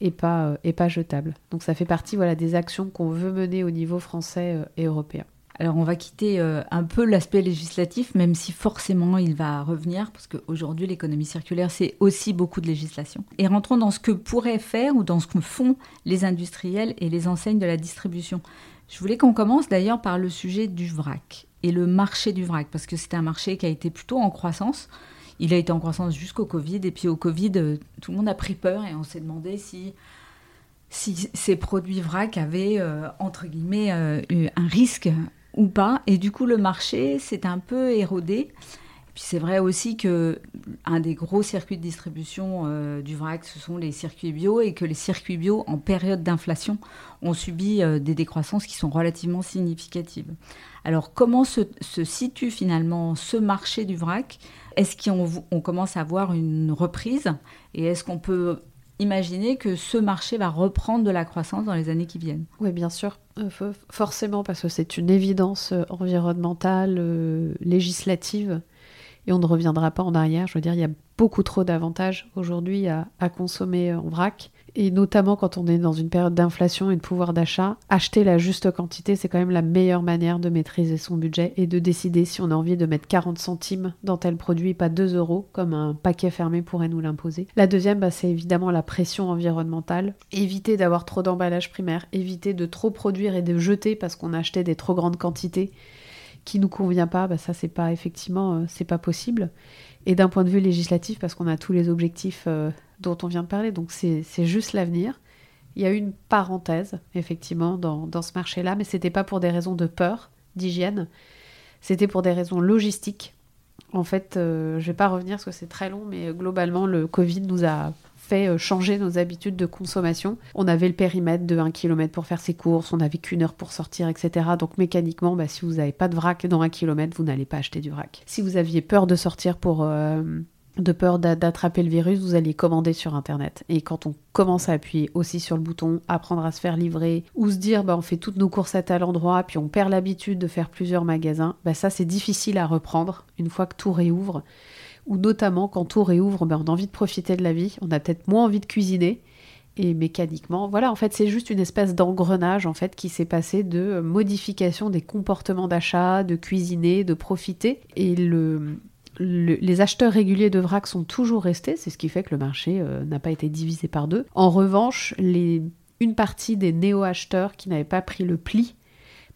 et pas, euh, et pas jetable. Donc ça fait partie voilà, des actions qu'on veut mener au niveau français euh, et européen. Alors on va quitter euh, un peu l'aspect législatif, même si forcément il va revenir, parce qu'aujourd'hui l'économie circulaire, c'est aussi beaucoup de législation. Et rentrons dans ce que pourraient faire ou dans ce que font les industriels et les enseignes de la distribution. Je voulais qu'on commence d'ailleurs par le sujet du vrac et le marché du vrac, parce que c'est un marché qui a été plutôt en croissance. Il a été en croissance jusqu'au Covid, et puis au Covid, euh, tout le monde a pris peur et on s'est demandé si si ces produits vrac avaient, euh, entre guillemets, euh, eu un risque ou pas. Et du coup, le marché s'est un peu érodé. Puis c'est vrai aussi que un des gros circuits de distribution du vrac, ce sont les circuits bio, et que les circuits bio, en période d'inflation, ont subi des décroissances qui sont relativement significatives. Alors, comment se, se situe finalement ce marché du vrac? Est-ce qu'on on commence à voir une reprise Et est-ce qu'on peut imaginer que ce marché va reprendre de la croissance dans les années qui viennent? Oui, bien sûr. Euh, fo- forcément, parce que c'est une évidence euh, environnementale, euh, législative, et on ne reviendra pas en arrière. Je veux dire, il y a beaucoup trop d'avantages aujourd'hui à, consommer en vrac, et notamment quand on est dans une période d'inflation et de pouvoir d'achat, acheter la juste quantité, c'est quand même la meilleure manière de maîtriser son budget et de décider si on a envie de mettre 40 centimes dans tel produit, pas 2 euros, comme un paquet fermé pourrait nous l'imposer. La deuxième, bah, c'est évidemment la pression environnementale. Éviter d'avoir trop d'emballage primaire, éviter de trop produire et de jeter parce qu'on a acheté des trop grandes quantités qui nous convient pas, bah, ça c'est pas effectivement euh, c'est pas possible. Et d'un point de vue législatif, parce qu'on a tous les objectifs euh, dont on vient de parler, donc c'est juste l'avenir. Il y a eu une parenthèse effectivement dans, ce marché-là, mais c'était pas pour des raisons de peur, d'hygiène, c'était pour des raisons logistiques En fait, je ne vais pas revenir parce que c'est très long, mais globalement, le Covid nous a euh, changer nos habitudes de consommation. On avait le périmètre de 1 km pour faire ses courses, on n'avait qu'une heure pour sortir, etc. Donc mécaniquement, bah, si vous n'avez pas de vrac dans 1 km, vous n'allez pas acheter du vrac. Si vous aviez peur de sortir pour... Euh, de peur d'attraper le virus, vous allez commander sur Internet. Et quand on commence à appuyer aussi sur le bouton, apprendre à se faire livrer, ou se dire bah, on fait toutes nos courses à tel endroit, puis on perd l'habitude de faire plusieurs magasins, bah, ça c'est difficile à reprendre une fois que tout réouvre notamment quand tout réouvre, ben, on a envie de profiter de la vie, on a peut-être moins envie de cuisiner, et mécaniquement, voilà, en fait, c'est juste une espèce d'engrenage en fait qui s'est passé de modification des comportements d'achat, de cuisiner, de profiter, et le, les acheteurs réguliers de vrac sont toujours restés, c'est ce qui fait que le marché euh, n'a pas été divisé par deux. En revanche, une partie des néo-acheteurs qui n'avaient pas pris le pli,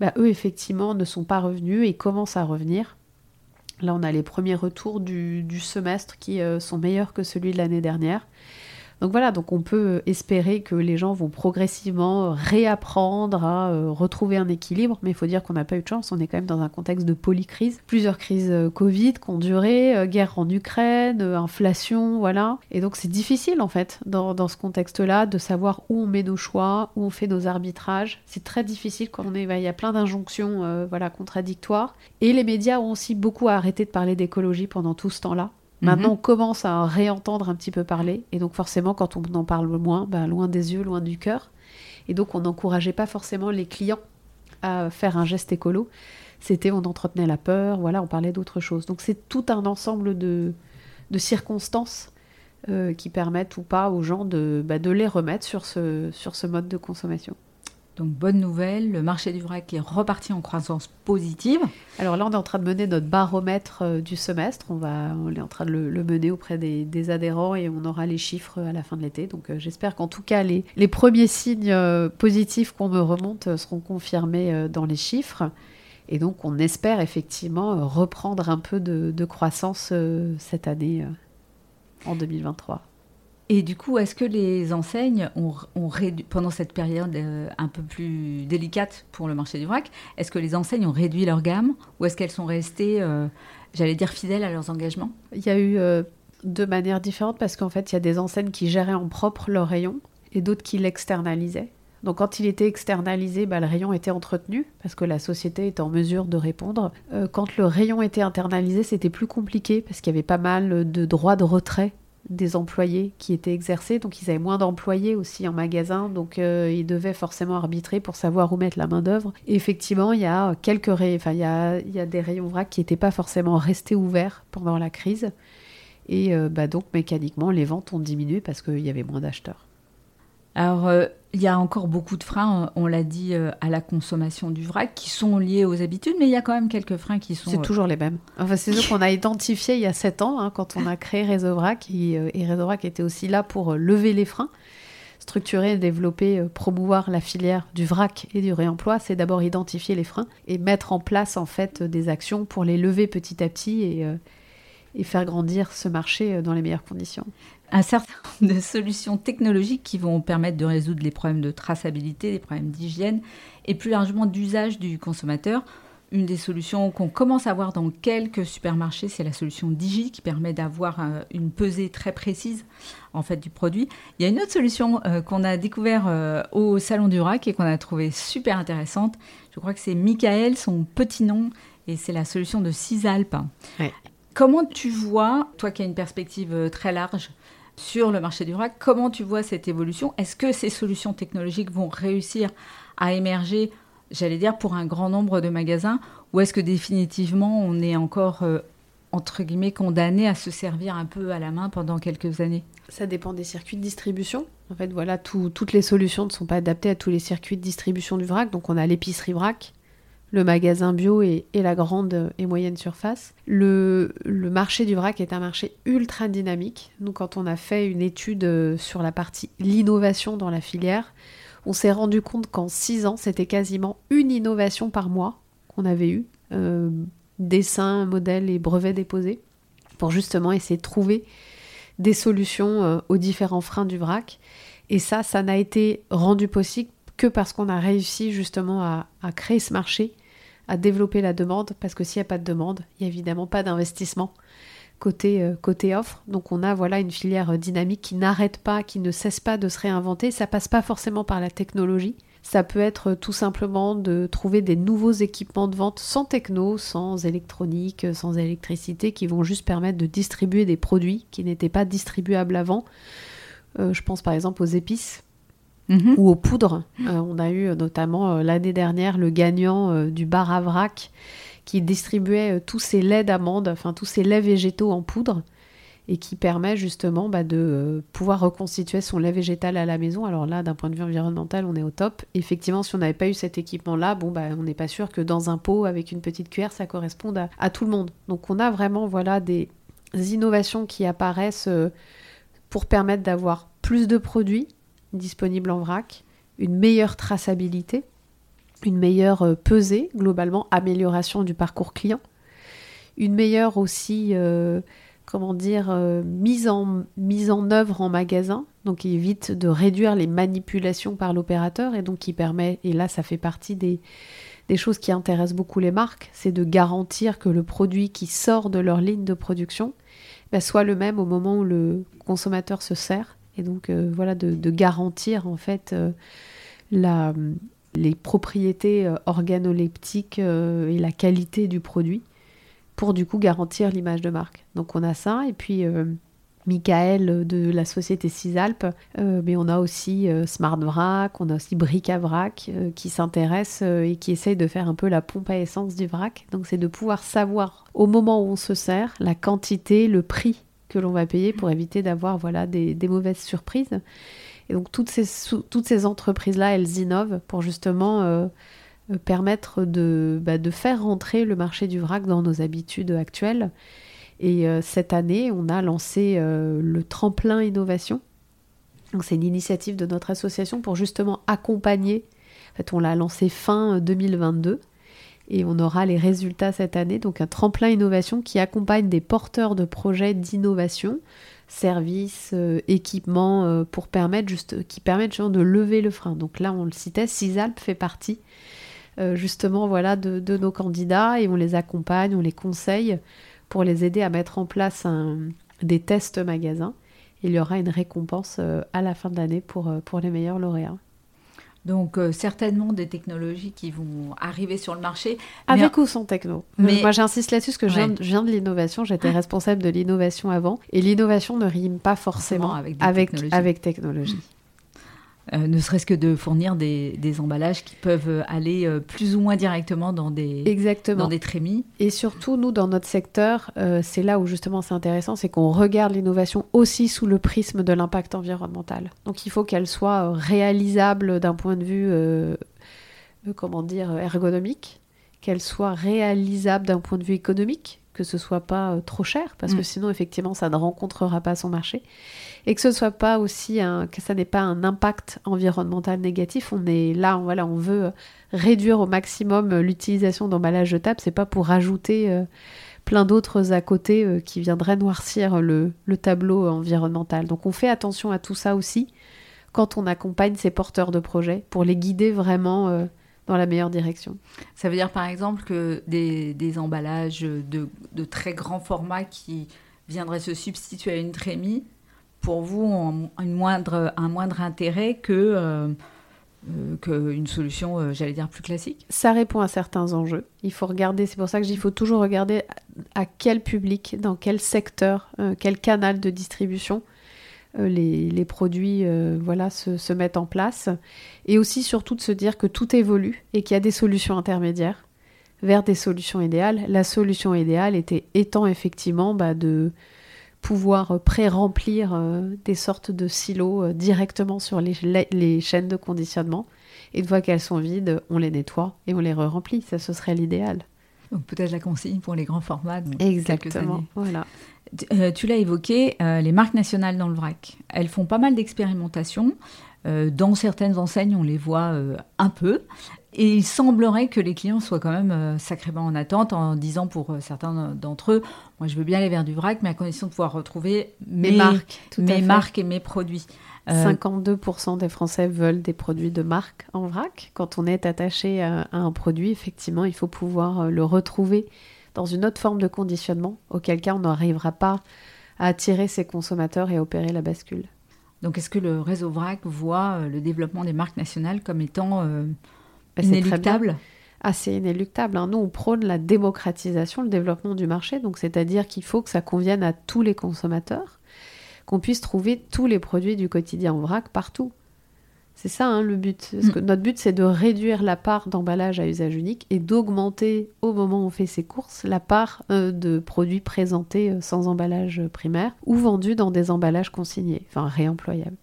bah, eux effectivement ne sont pas revenus et commencent à revenir. Là, on a les premiers retours du, semestre qui euh, sont meilleurs que celui de l'année dernière. Donc voilà, donc on peut espérer que les gens vont progressivement réapprendre à euh, retrouver un équilibre, mais il faut dire qu'on n'a pas eu de chance, on est quand même dans un contexte de polycrise. Plusieurs crises euh, Covid qui ont duré, euh, guerre en Ukraine, inflation, voilà. Et donc c'est difficile en fait, dans, dans ce contexte-là, de savoir où on met nos choix, où on fait nos arbitrages. C'est très difficile quand on est, il y a plein d'injonctions voilà, contradictoires. Et les médias ont aussi beaucoup arrêté de parler d'écologie pendant tout ce temps-là. Maintenant, mhm. on commence à réentendre un petit peu parler. Et donc, forcément, quand on en parle moins, ben, loin des yeux, loin du cœur. Et donc, on n'encourageait pas forcément les clients à faire un geste écolo. C'était, on entretenait la peur, voilà, on parlait d'autre chose. Donc, c'est tout un ensemble de, circonstances euh, qui permettent ou pas aux gens de, bah, de les remettre sur ce, sur ce mode de consommation. Donc bonne nouvelle, le marché du vrac est reparti en croissance positive. Alors là, on est en train de mener notre baromètre euh, du semestre. On, va, on est en train de le, mener auprès des, adhérents et on aura les chiffres à la fin de l'été. Donc euh, j'espère qu'en tout cas, les, les premiers signes euh, positifs qu'on me remonte seront confirmés dans les chiffres. Et donc on espère effectivement reprendre un peu de croissance cette année en 2023. Et du coup, est-ce que les enseignes ont, réduit, pendant cette période euh, un peu plus délicate pour le marché du vrac, est-ce que les enseignes ont réduit leur gamme ou est-ce qu'elles sont restées, euh, j'allais dire, fidèles à leurs engagements? Il y a eu euh, deux manières différentes parce qu'en fait, il y a des enseignes qui géraient en propre leur rayon et d'autres qui l'externalisaient. Donc quand il était externalisé, bah, le rayon était entretenu parce que la société était en mesure de répondre. quand le rayon était internalisé, c'était plus compliqué parce qu'il y avait pas mal de droits de retrait des employés qui étaient exercés, donc ils avaient moins d'employés aussi en magasin, donc euh, ils devaient forcément arbitrer pour savoir où mettre la main d'œuvre. effectivement, il y a quelques enfin il y a, il y a des rayons vrac qui n'étaient pas forcément restés ouverts pendant la crise, et euh, bah, donc mécaniquement les ventes ont diminué parce qu'il y avait moins d'acheteurs. Alors, euh, il y a encore beaucoup de freins, on l'a dit, euh, à la consommation du vrac qui sont liés aux habitudes, mais il y a quand même quelques freins qui sont. C'est euh, toujours les mêmes. Enfin, c'est ceux [laughs] qu'on a identifiés il y a sept ans, hein, quand on a créé Réseau Vrac. Et, Réseau Vrac était aussi là pour lever les freins, structurer, développer, promouvoir la filière du vrac et du réemploi. C'est d'abord identifier les freins et mettre en place, en fait, des actions pour les lever petit à petit et et faire grandir ce marché dans les meilleures conditions un certain [laughs] nombre de solutions technologiques qui vont permettre de résoudre les problèmes de traçabilité, les problèmes d'hygiène et plus largement d'usage du consommateur. Une des solutions qu'on commence à voir dans quelques supermarchés, c'est la solution Digi qui permet d'avoir euh, une pesée très précise en fait du produit. Il y a une autre solution euh, qu'on a découvert euh, au salon du RAC et qu'on a trouvé super intéressante. Je crois que c'est Michael, son petit nom, et c'est la solution de Cisalp. Comment tu vois, toi qui as une perspective très large, sur le marché du vrac. Comment tu vois cette évolution? Est-ce que ces solutions technologiques vont réussir à émerger, j'allais dire, pour un grand nombre de magasins? Ou est-ce que définitivement on est encore, euh, entre guillemets, condamné à se servir un peu à la main pendant quelques années? Ça dépend des circuits de distribution. En fait, voilà, toutes les solutions ne sont pas adaptées à tous les circuits de distribution du vrac. Donc on a l'épicerie vrac, le magasin bio et, la grande et moyenne surface. Le, marché du vrac est un marché ultra dynamique. Nous, quand on a fait une étude euh, sur la partie l'innovation dans la filière, on s'est rendu compte qu'en six ans, c'était quasiment une innovation par mois qu'on avait eu, euh, dessins, modèles et brevets déposés, pour justement essayer de trouver des solutions euh, aux différents freins du vrac. Et ça, ça n'a été rendu possible que parce qu'on a réussi justement à créer ce marché à développer la demande, parce que s'il n'y a pas de demande, il n'y a évidemment pas d'investissement côté, euh, côté offre. Donc on a voilà une filière dynamique qui n'arrête pas, qui ne cesse pas de se réinventer. Ça passe pas forcément par la technologie. Ça peut être tout simplement de trouver des nouveaux équipements de vente sans techno, sans électronique, sans électricité, qui vont juste permettre de distribuer des produits qui n'étaient pas distribuables avant. Euh, je pense par exemple aux épices mhm. ou aux poudres. Euh, on a eu notamment l'année dernière le gagnant du bar à vrac qui distribuait tous ces laits d'amandes, enfin tous ces laits végétaux en poudre et qui permet justement bah, de euh, pouvoir reconstituer son lait végétal à la maison. Alors là, d'un point de vue environnemental, on est au top. Effectivement, si on n'avait pas eu cet équipement-là, bah, on n'est pas sûr que dans un pot avec une petite cuillère, ça corresponde à, tout le monde. Donc on a vraiment voilà des innovations qui apparaissent euh, pour permettre d'avoir plus de produits disponibles en vrac, une meilleure traçabilité, une meilleure euh, pesée, globalement, amélioration du parcours client, une meilleure aussi comment dire, euh, mise, en, mise en œuvre en magasin, donc qui évite de réduire les manipulations par l'opérateur et donc qui permet, et là ça fait partie des, choses qui intéressent beaucoup les marques, c'est de garantir que le produit qui sort de leur ligne de production bah, soit le même au moment où le consommateur se sert, et donc euh, voilà, de, garantir en fait euh, les propriétés organoleptiques et la qualité du produit pour du coup garantir l'image de marque. Donc on a ça, et puis euh, Michael de la société Cisalp, euh, mais on a aussi euh, Smart on a aussi Bric à qui s'intéresse et qui essaye de faire un peu la pompe à essence du vrac. Donc c'est de pouvoir savoir au moment où on se sert la quantité, le prix que l'on va payer pour éviter d'avoir voilà des, mauvaises surprises. Et donc toutes ces, toutes ces entreprises-là, elles innovent pour justement euh, permettre de, bah, de, faire rentrer le marché du vrac dans nos habitudes actuelles. Et euh, cette année, on a lancé euh, le tremplin innovation. c'est une initiative de notre association pour justement accompagner. En fait, on l'a lancé fin 2022 et on aura les résultats cette année. Donc un tremplin innovation qui accompagne des porteurs de projets d'innovation, services, équipements pour permettre juste, qui permettent de lever le frein. Donc là, on le citait, Cisalp fait partie euh, justement voilà de, nos candidats et on les accompagne, on les conseille pour les aider à mettre en place des tests magasins. Il y aura une récompense euh, à la fin de l'année euh, pour les meilleurs lauréats. Donc certainement des technologies qui vont arriver sur le marché. Avec ou sans techno. Mais... Moi j'insiste là-dessus parce que je, viens, de l'innovation, j'étais responsable de l'innovation avant. Et l'innovation ne rime pas forcément avec, avec technologie. Euh, ne serait-ce que de fournir des, emballages qui peuvent aller euh, plus ou moins directement dans des, Exactement. Dans des trémies. Et surtout, nous, dans notre secteur, euh, c'est là où justement c'est intéressant, c'est qu'on regarde l'innovation aussi sous le prisme de l'impact environnemental. Donc il faut qu'elle soit réalisable d'un point de vue, comment dire, ergonomique, qu'elle soit réalisable d'un point de vue économique, que ce soit pas trop cher, parce que mm. sinon, effectivement, ça ne rencontrera pas son marché et que ce soit pas aussi un, que ça n'ait pas un impact environnemental négatif. On est là, on, voilà, on veut réduire au maximum l'utilisation d'emballages jetables. C'est pas pour rajouter euh, plein d'autres à côté euh, qui viendraient noircir le, le, tableau environnemental. Donc on fait attention à tout ça aussi quand on accompagne ces porteurs de projets pour les guider vraiment. Euh, dans la meilleure direction. Ça veut dire par exemple que des, des emballages de, de, très grand format qui viendraient se substituer à une trémie pour vous une moindre, un moindre intérêt que, euh, euh, qu'une solution, euh, j'allais dire, plus classique? Ça répond à certains enjeux. Il faut regarder, c'est pour ça que il faut toujours regarder à quel public, dans quel secteur, quel canal de distribution les, les, produits voilà, se, se, mettent en place. Et aussi surtout de se dire que tout évolue et qu'il y a des solutions intermédiaires vers des solutions idéales. La solution idéale était, étant effectivement bah, de pouvoir euh, pré-remplir euh, des sortes de silos euh, directement sur les, les, chaînes de conditionnement. Et une fois qu'elles sont vides, on les nettoie et on les re-remplit. Ça, ce serait l'idéal. Donc peut-être la consigne pour les grands formats. Exactement. Voilà. Tu l'as évoqué, les marques nationales dans le vrac, elles font pas mal d'expérimentations. dans certaines enseignes, on les voit un peu. Et il semblerait que les clients soient quand même sacrément en attente en disant pour certains d'entre eux, moi je veux bien les verres du vrac, mais à condition de pouvoir retrouver mes, marques, mes marques et mes produits. 52% des Français veulent des produits de marque en vrac. Quand on est attaché à, un produit, effectivement, il faut pouvoir le retrouver dans une autre forme de conditionnement, auquel cas on n'arrivera pas à attirer ses consommateurs et à opérer la bascule. Donc est-ce que le réseau VRAC voit euh, le développement des marques nationales comme étant euh, bah, inéluctable? Assez inéluctable. Hein. Nous, on prône la démocratisation, le développement du marché, donc c'est-à-dire qu'il faut que ça convienne à tous les consommateurs, qu'on puisse trouver tous les produits du quotidien en vrac partout. C'est ça hein, le but. Parce que mm. notre but, c'est de réduire la part d'emballage à usage unique et d'augmenter, au moment où on fait ses courses, la part euh, de produits présentés euh, sans emballage primaire ou vendus dans des emballages consignés, enfin réemployables.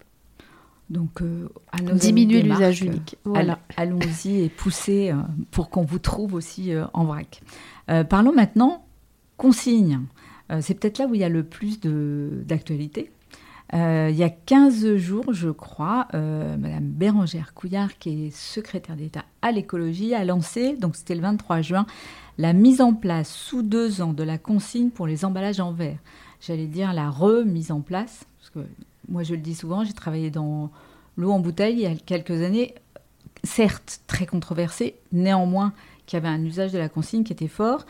Donc, euh, à diminuer l'usage unique. Voilà. Allons-y et poussez pour qu'on vous trouve aussi en vrac. parlons maintenant consigne. c'est peut-être là où il y a le plus d'actualité. Euh, il y a 15 jours, je crois, euh, Madame Bérangère Couillard, qui est secrétaire d'État à l'écologie, a lancé, donc c'était le 23 juin, la mise en place sous deux ans de la consigne pour les emballages en verre. J'allais dire la remise en place, parce que moi je le dis souvent, j'ai travaillé dans l'eau en bouteille il y a quelques années, certes très controversée, néanmoins qui avait un usage de la consigne qui était fort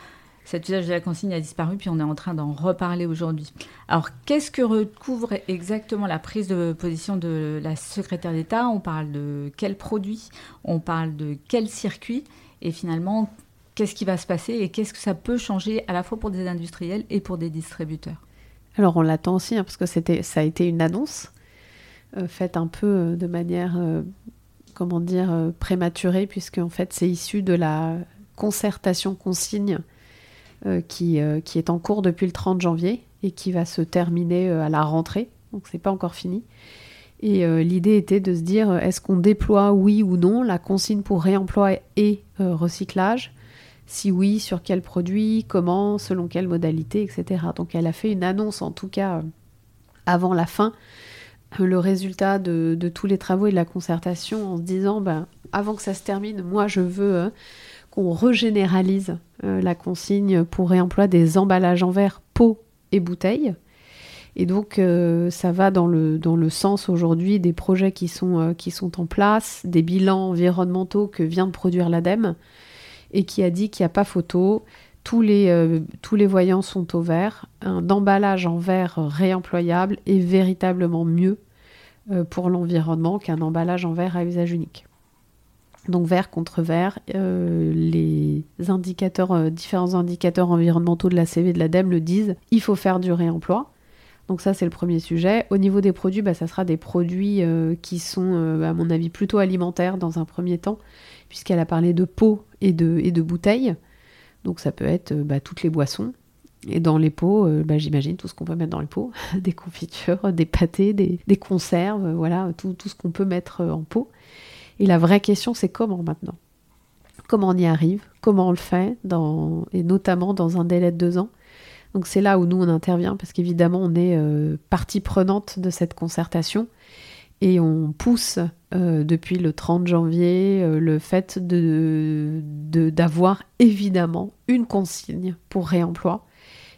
cet usage de la consigne a disparu, puis on est en train d'en reparler aujourd'hui. Alors, qu'est-ce que recouvre exactement la prise de position de la secrétaire d'État? On parle de quels produits On parle de quel circuit? Et finalement, qu'est-ce qui va se passer? Et qu'est-ce que ça peut changer à la fois pour des industriels et pour des distributeurs? Alors, on l'attend aussi, hein, parce que ça a été une annonce euh, faite un peu euh, de manière, euh, comment dire, prématurée, puisque en fait, c'est issu de la concertation consigne qui, euh, qui, est en cours depuis le 30 janvier et qui va se terminer euh, à la rentrée. Donc c'est pas encore fini. Et l'idée était de se dire est-ce qu'on déploie oui ou non la consigne pour réemploi et recyclage? Si oui, sur quel produit, comment, selon quelle modalité, etc. Donc elle a fait une annonce en tout cas avant la fin le résultat de, de, tous les travaux et de la concertation en se disant ben, avant que ça se termine, moi je veux qu'on régénéralise euh, la consigne pour réemploi des emballages en verre, pots et bouteilles. Et donc, euh, ça va dans le, sens aujourd'hui des projets qui sont, euh, qui sont en place, des bilans environnementaux que vient de produire l'ADEME et qui a dit qu'il n'y a pas photo. Tous les, tous les voyants sont au vert. Un emballage en verre réemployable est véritablement mieux pour l'environnement qu'un emballage en verre à usage unique donc vert contre vert, euh, les indicateurs, euh, différents indicateurs environnementaux de la CV de l'ADEME le disent, il faut faire du réemploi. Donc ça c'est le premier sujet. Au niveau des produits, bah, ça sera des produits euh, qui sont à mon avis plutôt alimentaires dans un premier temps, puisqu'elle a parlé de pots et de, et bouteilles. Donc ça peut être bah, toutes les boissons. Et dans les pots, bah, j'imagine tout ce qu'on peut mettre dans les pots, [laughs] des confitures, des pâtés, des, conserves, voilà, tout ce qu'on peut mettre en pot. Et la vraie question, c'est comment maintenant? Comment on y arrive? Comment on le fait Et notamment dans un délai de deux ans? Donc c'est là où nous, on intervient, parce qu'évidemment, on est euh, partie prenante de cette concertation. Et on pousse euh, depuis le 30 janvier euh, le fait d'avoir évidemment une consigne pour réemploi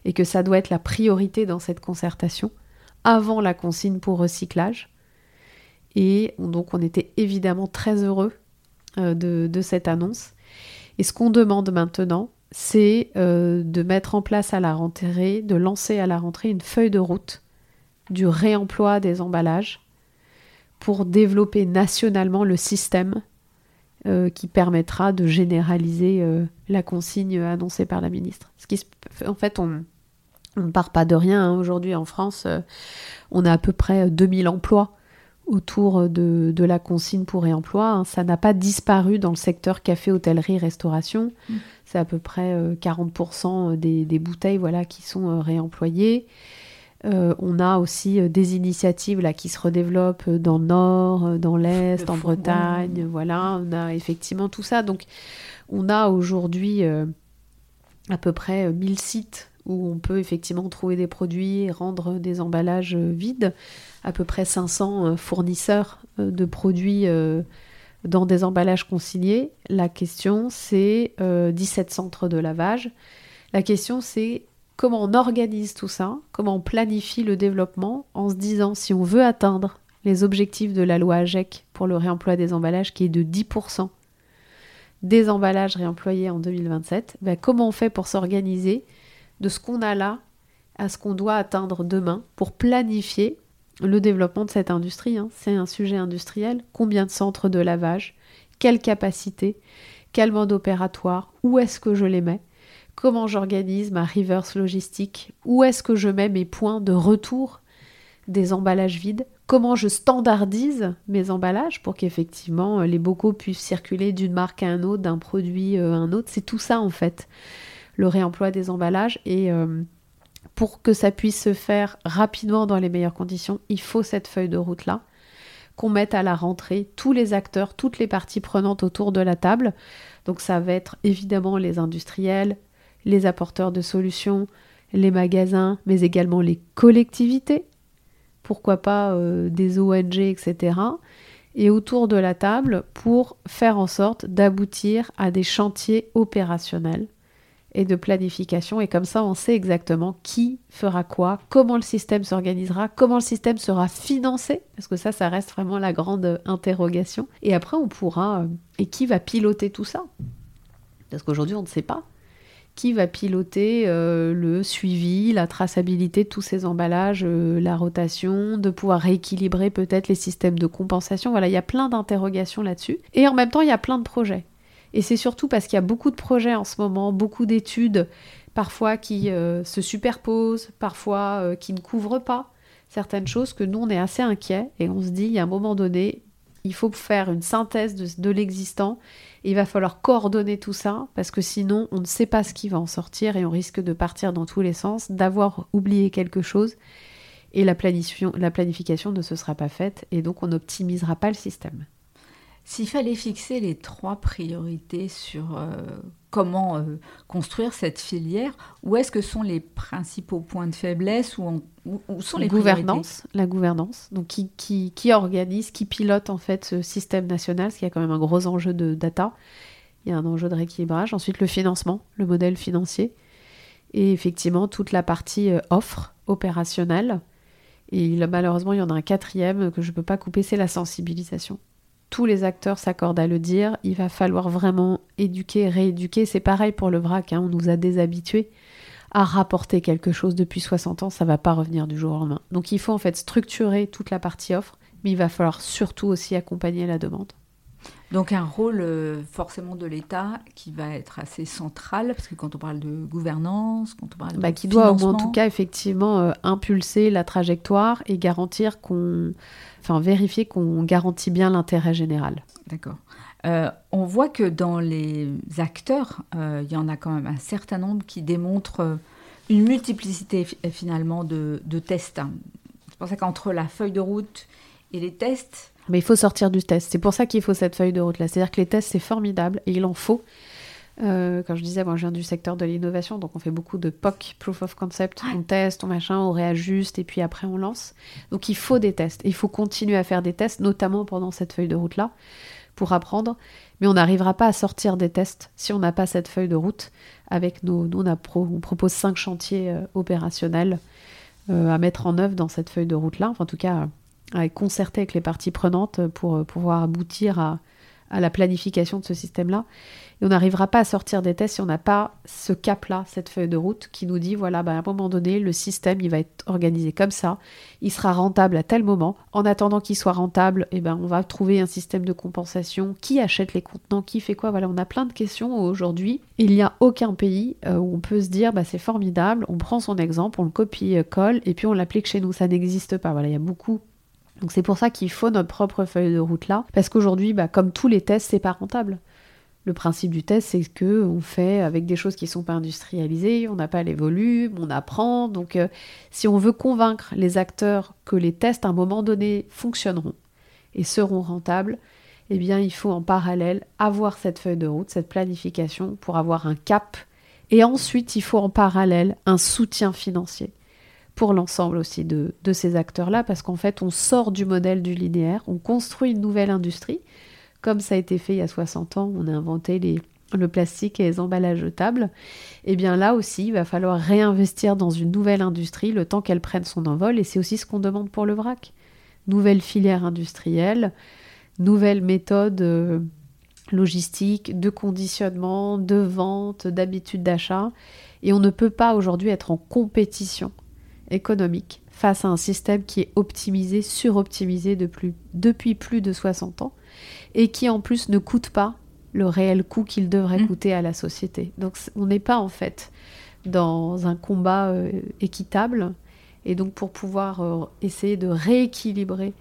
et que ça doit être la priorité dans cette concertation avant la consigne pour recyclage et donc on était évidemment très heureux euh, de, cette annonce. Et ce qu'on demande maintenant, c'est euh, de mettre en place à la rentrée, de lancer à la rentrée une feuille de route du réemploi des emballages pour développer nationalement le système euh, qui permettra de généraliser la consigne annoncée par la ministre. En fait, on ne part pas de rien. Hein. Aujourd'hui en France, on a à peu près 2000 emplois autour de, la consigne pour réemploi. Hein. Ça n'a pas disparu dans le secteur café, hôtellerie, restauration. Mm. C'est à peu près 40% euh, des, bouteilles voilà, qui sont euh, réemployées. Euh, on a aussi des initiatives là, qui se redéveloppent dans le nord, dans l'est, en Bretagne. Voilà, on a effectivement tout ça. Donc, on a aujourd'hui à peu près 1000 sites où on peut effectivement trouver des produits et rendre des emballages vides. À peu près 500 fournisseurs de produits dans des emballages consignés. La question, c'est 17 centres de lavage. La question, c'est comment on organise tout ça, comment on planifie le développement en se disant si on veut atteindre les objectifs de la loi AGEC pour le réemploi des emballages qui est de 10% des emballages réemployés en 2027, ben comment on fait pour s'organiser de ce qu'on a là à ce qu'on doit atteindre demain pour planifier le développement de cette industrie. Hein. C'est un sujet industriel. Combien de centres de lavage Quelle capacité Quel mode opératoire Où est-ce que je les mets Comment j'organise ma reverse logistique Où est-ce que je mets mes points de retour des emballages vides Comment je standardise mes emballages pour qu'effectivement les bocaux puissent circuler d'une marque à un autre, d'un produit à un autre C'est tout ça en fait, le réemploi des emballages. Et euh, pour que ça puisse se faire rapidement dans les meilleures conditions, il faut cette feuille de route-là qu'on mette à la rentrée tous les acteurs, toutes les parties prenantes autour de la table. Donc ça va être évidemment les industriels, les apporteurs de solutions, les magasins, mais également les collectivités, pourquoi pas euh, des ONG, etc. Et autour de la table pour faire en sorte d'aboutir à des chantiers opérationnels et de planification. Et comme ça, on sait exactement qui fera quoi, comment le système s'organisera, comment le système sera financé, parce que ça, ça reste vraiment la grande interrogation. Et après, on pourra... Euh, et qui va piloter tout ça? Parce qu'aujourd'hui, on ne sait pas qui va piloter euh, le suivi, la traçabilité de tous ces emballages, euh, la rotation, de pouvoir rééquilibrer peut-être les systèmes de compensation? Voilà, il y a plein d'interrogations là-dessus. Et en même temps, il y a plein de projets. Et c'est surtout parce qu'il y a beaucoup de projets en ce moment, beaucoup d'études, parfois qui euh, se superposent, parfois qui ne couvrent pas certaines choses que nous, on est assez inquiets. Et on se dit, a un moment donné, il faut faire une synthèse de l'existant. Il va falloir coordonner tout ça parce que sinon on ne sait pas ce qui va en sortir et on risque de partir dans tous les sens, d'avoir oublié quelque chose. Et la planification ne se sera pas faite et donc on n'optimisera pas le système. S'il fallait fixer les trois priorités sur euh, comment euh, construire cette filière, où est-ce que sont les principaux points de faiblesse ou où, sont les gouvernances, La gouvernance, donc qui, organise, qui pilote en fait ce système national, parce qu'il y a quand même un gros enjeu de data, il y a un enjeu de rééquilibrage. Ensuite, le financement, le modèle financier, et effectivement toute la partie euh, offre opérationnelle. Et malheureusement, il y en a un quatrième que je ne peux pas couper, c'est la sensibilisation tous les acteurs s'accordent à le dire, il va falloir vraiment éduquer, rééduquer. C'est pareil pour le vrac, hein. on nous a déshabitués à rapporter quelque chose depuis 60 ans, ça va pas revenir du jour au lendemain. Donc il faut en fait structurer toute la partie offre, mais il va falloir surtout aussi accompagner la demande. Donc un rôle euh, forcément de l'État qui va être assez central, parce que quand on parle de gouvernance, quand on parle de bah, qui doit en tout cas effectivement euh, impulser la trajectoire et garantir qu'on, enfin vérifier qu'on garantit bien l'intérêt général. D'accord. Euh, on voit que dans les acteurs, il y en a quand même un certain nombre qui démontrent une multiplicité finalement de, de tests. C'est pour ça qu'entre la feuille de route et les tests, mais il faut sortir du test. C'est pour ça qu'il faut cette feuille de route-là. C'est-à-dire que les tests, c'est formidable et il en faut. Euh, comme je disais, moi je viens du secteur de l'innovation, donc on fait beaucoup de POC, Proof of Concept. On teste, on machin, on réajuste et puis après on lance. Donc il faut des tests. il faut continuer à faire des tests, notamment pendant cette feuille de route-là, pour apprendre. Mais on n'arrivera pas à sortir des tests si on n'a pas cette feuille de route. Avec nos, nous, on, propose cinq chantiers euh, opérationnels euh, à mettre en œuvre dans cette feuille de route-là. Enfin, en tout cas, à concerter avec les parties prenantes pour euh, pouvoir aboutir à, la planification de ce système-là. Et on n'arrivera pas à sortir des tests si on n'a pas ce cap-là, cette feuille de route qui nous dit, voilà, bah, à un moment donné, le système, il va être organisé comme ça, il sera rentable à tel moment. En attendant qu'il soit rentable, eh ben, on va trouver un système de compensation. Qui achète les contenants? Qui fait quoi? Voilà, on a plein de questions aujourd'hui. Il n'y a aucun pays euh, où on peut se dire, bah, c'est formidable, on prend son exemple, on le copie-colle, et puis on l'applique chez nous. Ça n'existe pas. Voilà, il y a beaucoup donc c'est pour ça qu'il faut notre propre feuille de route là, parce qu'aujourd'hui, bah, comme tous les tests, c'est pas rentable. Le principe du test, c'est que on fait avec des choses qui sont pas industrialisées, on n'a pas les volumes, on apprend. Donc, euh, si on veut convaincre les acteurs que les tests à un moment donné fonctionneront et seront rentables, eh bien, il faut en parallèle avoir cette feuille de route, cette planification pour avoir un cap Et ensuite, il faut en parallèle un soutien financier pour l'ensemble aussi de, ces acteurs-là, parce qu'en fait, on sort du modèle du linéaire, on construit une nouvelle industrie, comme ça a été fait il y a 60 ans, on a inventé le plastique et les emballages jetables, et eh bien là aussi, il va falloir réinvestir dans une nouvelle industrie le temps qu'elle prenne son envol, et c'est aussi ce qu'on demande pour le vrac. Nouvelle filière industrielle, nouvelles méthodes euh, logistiques, de conditionnement, de vente, d'habitude d'achat, et on ne peut pas aujourd'hui être en compétition économique face à un système qui est optimisé, suroptimisé depuis plus de 60 ans, et qui en plus ne coûte pas le réel coût qu'il devrait mmh. coûter à la société. Donc on n'est pas en fait dans un combat euh, équitable. Et donc pour pouvoir euh, essayer de rééquilibrer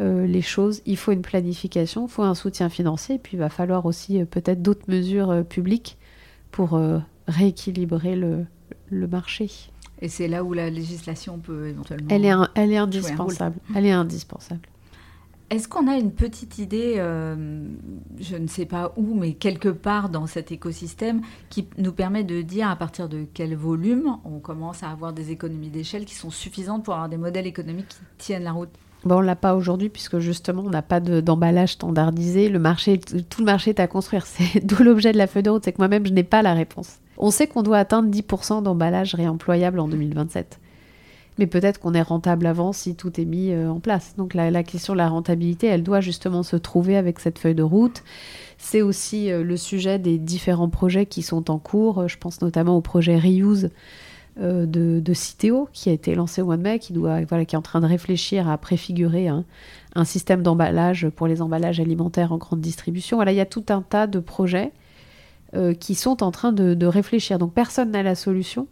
euh, les choses, il faut une planification, il faut un soutien financier, et puis il va falloir aussi peut-être d'autres mesures publiques pour rééquilibrer le, le, marché. Et c'est là où la législation peut éventuellement. Elle est, elle est indispensable. Elle est indispensable. Est-ce qu'on a une petite idée, euh, je ne sais pas où, mais quelque part dans cet écosystème, qui nous permet de dire à partir de quel volume on commence à avoir des économies d'échelle qui sont suffisantes pour avoir des modèles économiques qui tiennent la route? Bon, on l'a pas aujourd'hui puisque justement on n'a pas d'emballage standardisé. Le marché, tout le marché est à construire. [laughs] C'est d'où l'objet de la feuille de route, c'est que moi-même je n'ai pas la réponse. On sait qu'on doit atteindre 10% d'emballage réemployable en 2027 mais peut-être qu'on est rentable avant si tout est mis euh, en place. Donc la, question de la rentabilité, elle doit justement se trouver avec cette feuille de route. C'est aussi euh, le sujet des différents projets qui sont en cours. Je pense notamment au projet Reuse euh, de, de Citeo qui a été lancé au mois de mai, qui, est en train de réfléchir à préfigurer un, système d'emballage pour les emballages alimentaires en grande distribution. Voilà, il y a tout un tas de projets qui sont en train de, réfléchir. Donc personne n'a la solution.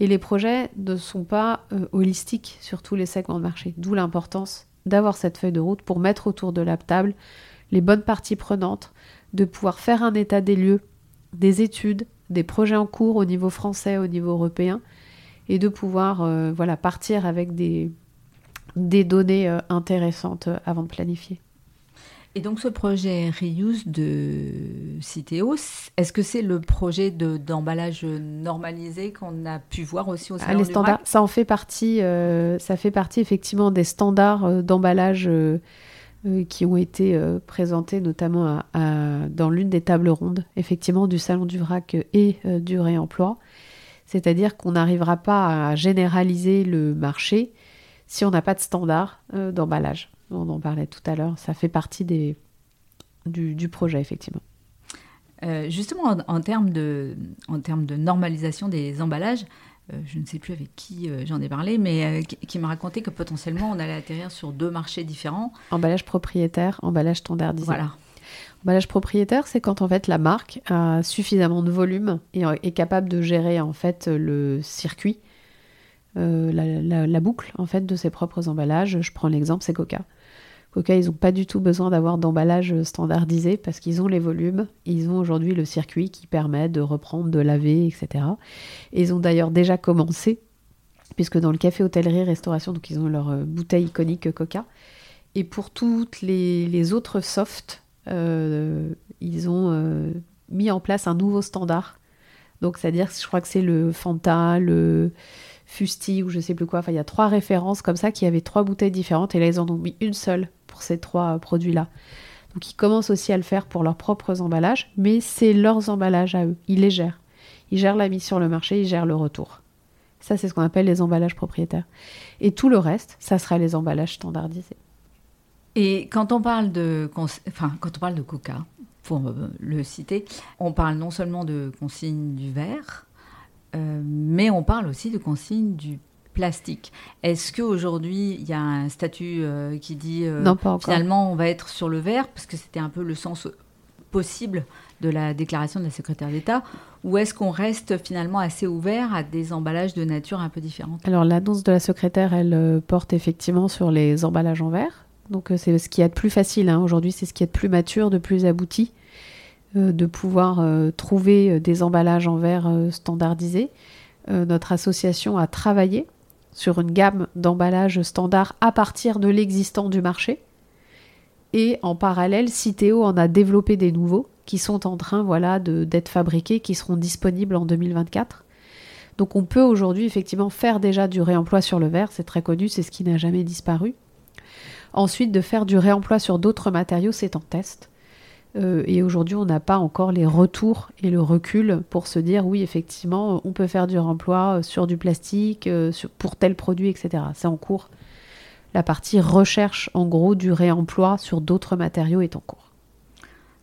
Et les projets ne sont pas euh, holistiques sur tous les segments de marché, d'où l'importance d'avoir cette feuille de route pour mettre autour de la table les bonnes parties prenantes, de pouvoir faire un état des lieux, des études, des projets en cours au niveau français, au niveau européen, et de pouvoir euh, voilà, partir avec des, données euh, intéressantes avant de planifier. Et donc ce projet Reuse de Citeo, est-ce que c'est le projet d'emballage normalisé qu'on a pu voir aussi au ah, salon les standards, Ça en fait partie, euh, ça fait partie effectivement des standards euh, d'emballage euh, qui ont été présentés notamment dans l'une des tables rondes, effectivement, du salon du vrac et du réemploi. C'est-à-dire qu'on n'arrivera pas à généraliser le marché si on n'a pas de standard d'emballage on en parlait tout à l'heure, ça fait partie des, du, projet, effectivement. Euh, justement, en, termes de, en termes de normalisation des emballages, euh, je ne sais plus avec qui euh, j'en ai parlé, mais qui, m'a raconté que potentiellement on allait atterrir sur deux marchés différents. Emballage propriétaire, emballage standardisé. Voilà. Emballage propriétaire, c'est quand en fait la marque a suffisamment de volume et est capable de gérer en fait le circuit, la, la, boucle en fait de ses propres emballages. Je prends l'exemple, c'est Coca. Coca, ils n'ont pas du tout besoin d'avoir d'emballage standardisé parce qu'ils ont les volumes, ils ont aujourd'hui le circuit qui permet de reprendre, de laver, etc. Et ils ont d'ailleurs déjà commencé, puisque dans le café, hôtellerie, restauration, donc ils ont leur euh, bouteille iconique Coca. Et pour toutes les, autres softs, euh, ils ont euh, mis en place un nouveau standard. Donc, c'est-à-dire, je crois que c'est le Fanta, le Fusti ou je sais plus quoi. Enfin, il y a trois références comme ça qui avaient trois bouteilles différentes et là, ils en ont mis une seule ces trois produits-là. Donc ils commencent aussi à le faire pour leurs propres emballages, mais c'est leurs emballages à eux. Ils les gèrent. Ils gèrent la mise sur le marché, ils gèrent le retour. Ça, c'est ce qu'on appelle les emballages propriétaires. Et tout le reste, ça sera les emballages standardisés. Et quand on parle de, enfin, quand on parle de Coca, pour euh, le citer, on parle non seulement de consigne du verre, euh, mais on parle aussi de consigne du plastique. Est-ce qu'aujourd'hui, il y a un statut euh, qui dit euh, non, pas finalement on va être sur le vert, parce que c'était un peu le sens possible de la déclaration de la secrétaire d'État, ou est-ce qu'on reste finalement assez ouvert à des emballages de nature un peu différente Alors l'annonce de la secrétaire, elle euh, porte effectivement sur les emballages en verre. Donc c'est ce qui est de plus facile hein. aujourd'hui, c'est ce qui est de plus mature, de plus abouti, de pouvoir trouver des emballages en verre standardisés. notre association a travaillé sur une gamme d'emballages standards à partir de l'existant du marché. Et en parallèle, Citeo en a développé des nouveaux qui sont en train voilà, d'être fabriqués, qui seront disponibles en 2024. Donc on peut aujourd'hui effectivement faire déjà du réemploi sur le verre, c'est très connu, c'est ce qui n'a jamais disparu. Ensuite, de faire du réemploi sur d'autres matériaux, c'est en test. Euh, et aujourd'hui, on n'a pas encore les retours et le recul pour se dire oui, effectivement, on peut faire du réemploi sur du plastique, euh, pour tel produit, etc. C'est en cours. La partie recherche, en gros, du réemploi sur d'autres matériaux est en cours.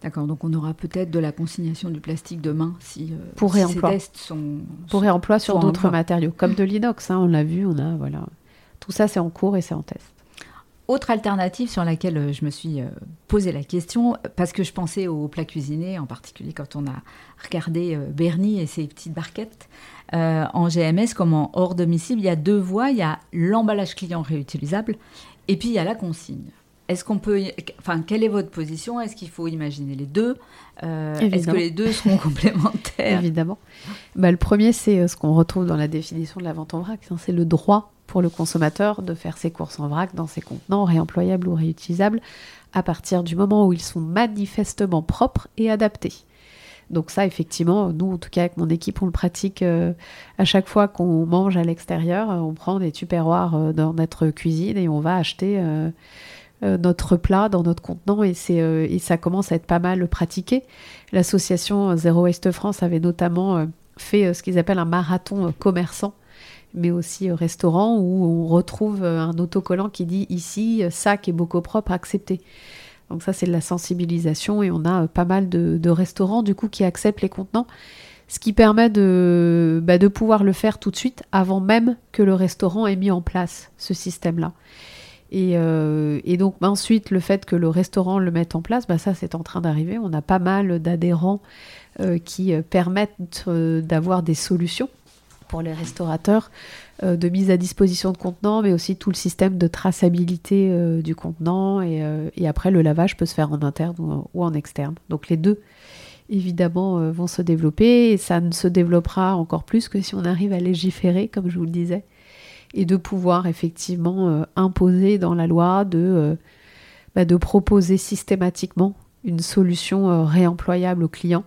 D'accord, donc on aura peut-être de la consignation du plastique demain si, euh, pour réemploi. ces tests sont, pour réemploi sur d'autres matériaux, comme de l'inox, hein, on l'a vu, on a voilà, tout ça c'est en cours et c'est en test. Autre alternative sur laquelle euh, je me suis euh, posé la question, parce que je pensais aux plats cuisinés, en particulier quand on a regardé Bernie et ses petites barquettes. en GMS, comme en hors domicile, il y a deux voies. Il y a l'emballage client réutilisable et puis il y a la consigne. Est-ce qu'on peut, enfin, quelle est votre position? Est-ce qu'il faut imaginer les deux? Euh, Est-ce que les deux seront [laughs] complémentaires? Évidemment. Bah, le premier, c'est euh, ce qu'on retrouve dans la définition de la vente en vrac. Hein, c'est le droit pour le consommateur de faire ses courses en vrac dans ses contenants réemployables ou réutilisables à partir du moment où ils sont manifestement propres et adaptés. Donc ça, effectivement, nous, en tout cas avec mon équipe, on le pratique euh, à chaque fois qu'on mange à l'extérieur. On prend des tupperwares dans notre cuisine et on va acheter euh, notre plat dans notre contenant et, euh, et ça commence à être pas mal pratiqué. L'association Zero Waste France avait notamment euh, fait ce qu'ils appellent un marathon commerçant mais aussi restaurant où on retrouve un autocollant qui dit ici sac et bocaux propres acceptés. Donc ça c'est de la sensibilisation et on a pas mal de, restaurants du coup qui acceptent les contenants, ce qui permet de, bah, de pouvoir le faire tout de suite avant même que le restaurant ait mis en place ce système-là. Euh, et, donc ensuite, le fait que le restaurant le mette en place, bah, ça c'est en train d'arriver. On a pas mal d'adhérents euh, qui euh, permettent d'avoir des solutions pour les restaurateurs de mise à disposition de contenants, mais aussi tout le système de traçabilité du contenant. Et, après, le lavage peut se faire en interne ou, en externe. Donc les deux, évidemment, vont se développer. Et ça ne se développera encore plus que si on arrive à légiférer, comme je vous le disais et de pouvoir effectivement euh, imposer dans la loi de, euh, bah, de proposer systématiquement une solution euh, réemployable aux clients.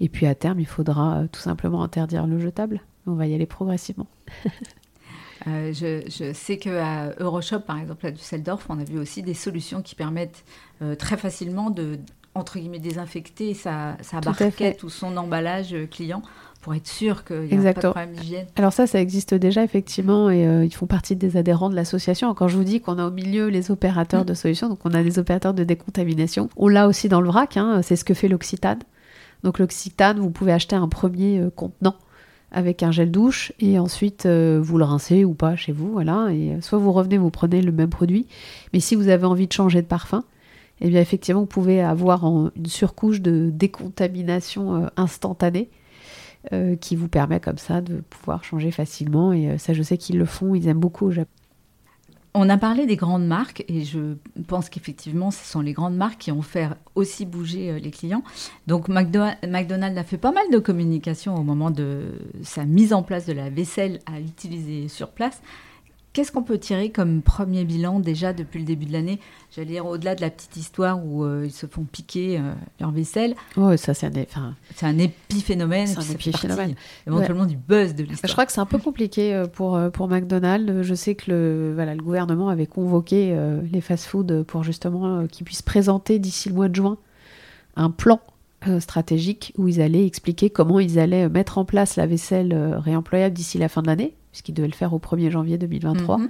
Et puis à terme, il faudra tout simplement interdire le jetable. On va y aller progressivement. [laughs] je, je, sais qu'à Euroshop, par exemple, à Düsseldorf, on a vu aussi des solutions qui permettent très facilement de entre guillemets désinfecter sa, sa barquette ou son emballage client pour être sûr qu'il n'y a pas de problème d'hygiène. Alors ça, ça existe déjà effectivement et euh, ils font partie des adhérents de l'association. Quand je vous dis qu'on a au milieu les opérateurs mm. de solutions, donc on a des opérateurs de décontamination. On l'a aussi dans le vrac, hein, c'est ce que fait l'Occitane. Donc l'Occitane, vous pouvez acheter un premier euh, contenant avec un gel douche et ensuite euh, vous le rincez ou pas chez vous, voilà. Et soit vous revenez, vous prenez le même produit. Mais si vous avez envie de changer de parfum, eh bien effectivement vous pouvez avoir une surcouche de décontamination instantanée euh, qui vous permet comme ça de pouvoir changer facilement. Et euh, ça, je sais qu'ils le font, ils aiment beaucoup au Japon. On a parlé des grandes marques et je pense qu'effectivement, ce sont les grandes marques qui ont fait aussi bouger euh, les clients. Donc McDonald's a fait pas mal de communication au moment de sa mise en place de la vaisselle à utiliser sur place. Qu'est-ce qu'on peut tirer comme premier bilan déjà depuis le début de l'année? J'allais dire au-delà de la petite histoire où euh, ils se font piquer euh, leur vaisselle. Oh, ça c'est un, c'est un épiphénomène. C'est un épiphénomène. Éventuellement du buzz de l'histoire. Je crois que c'est un peu compliqué euh, pour, pour McDonald's. Je sais que le, voilà, le gouvernement avait convoqué les fast-foods pour justement qu'ils puissent présenter d'ici le mois de juin un plan stratégique où ils allaient expliquer comment ils allaient mettre en place la vaisselle réemployable d'ici la fin de l'année puisqu'il devait le faire au 1er janvier 2023. Mhm.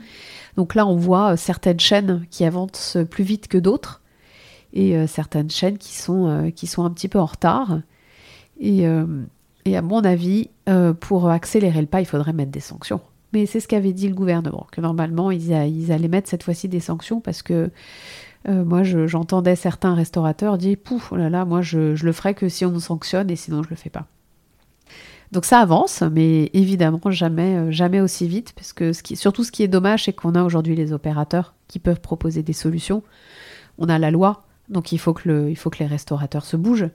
Donc là, on voit euh, certaines chaînes qui avancent plus vite que d'autres et euh, certaines chaînes qui sont, euh, qui sont un petit peu en retard. Et, et à mon avis, pour accélérer le pas, il faudrait mettre des sanctions. Mais c'est ce qu'avait dit le gouvernement, que normalement, ils, ils allaient mettre cette fois-ci des sanctions parce que moi, j'entendais certains restaurateurs dire Pouf, oh là là, moi, je, je, le ferai que si on nous sanctionne et sinon, je le fais pas. Donc ça avance, mais évidemment jamais, euh, jamais aussi vite, parce que surtout ce qui est dommage, c'est qu'on a aujourd'hui les opérateurs qui peuvent proposer des solutions. On a la loi, donc il faut que, les restaurateurs se bougent.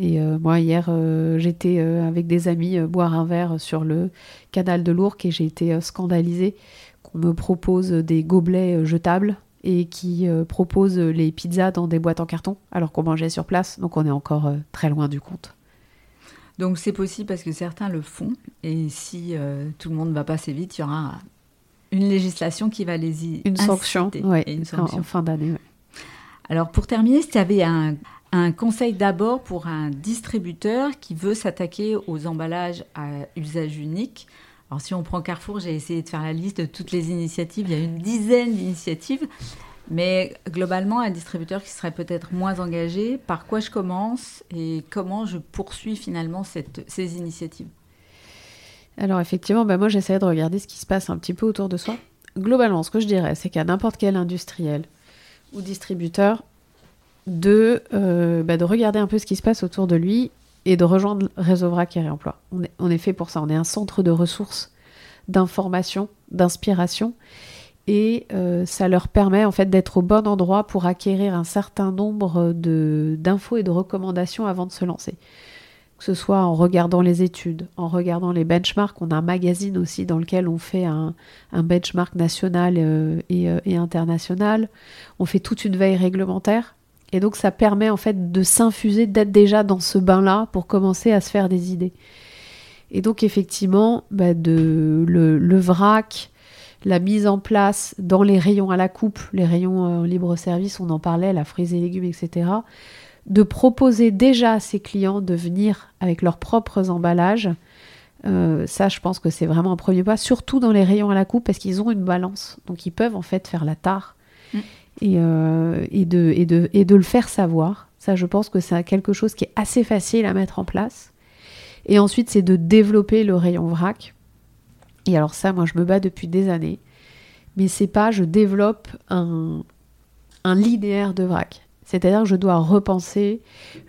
Et euh, moi, hier, euh, j'étais avec des amis boire un verre sur le canal de l'Ourcq et j'ai été scandalisée qu'on me propose des gobelets jetables et qui proposent les pizzas dans des boîtes en carton alors qu'on mangeait sur place. Donc on est encore très loin du compte. Donc c'est possible parce que certains le font et si tout le monde ne va pas assez vite, il y aura une législation qui va les y une sanction, une sanction. En, fin d'année. Alors pour terminer, si tu avais un, un conseil d'abord pour un distributeur qui veut s'attaquer aux emballages à usage unique. Alors si on prend Carrefour, j'ai essayé de faire la liste de toutes les initiatives. Il y a une dizaine d'initiatives. Mais globalement, un distributeur qui serait peut-être moins engagé, par quoi je commence et comment je poursuis finalement ces initiatives? Alors effectivement, bah moi j'essaie de regarder ce qui se passe un petit peu autour de soi. Globalement, ce que je dirais, c'est qu'à n'importe quel industriel ou distributeur, de, euh, bah, de regarder un peu ce qui se passe autour de lui et de rejoindre Réseau Vrac et Réemploi. On est, on est fait pour ça. On est un centre de ressources, d'information, d'inspiration. Et euh, ça leur permet en fait d'être au bon endroit pour acquérir un certain nombre d'infos et de recommandations avant de se lancer. Que ce soit en regardant les études, en regardant les benchmarks. On a un magazine aussi dans lequel on fait un, benchmark national euh, et, et international. On fait toute une veille réglementaire et donc ça permet en fait de s'infuser, d'être déjà dans ce bain-là pour commencer à se faire des idées. Et donc effectivement, bah, de, le, vrac, la mise en place dans les rayons à la coupe, les rayons euh, libre-service, on en parlait, la fruits et légumes, etc., de proposer déjà à ses clients de venir avec leurs propres emballages. Euh, ça, je pense que c'est vraiment un premier pas, surtout dans les rayons à la coupe, parce qu'ils ont une balance. Donc ils peuvent en fait faire la tare. Mm et, euh, et, de, et, de, et de le faire savoir. Ça, je pense que c'est quelque chose qui est assez facile à mettre en place. Et ensuite, c'est de développer le rayon vrac. Et alors ça, moi, je me bats depuis des années. Mais c'est pas, je développe un, un linéaire de vrac. C'est-à-dire que je dois repenser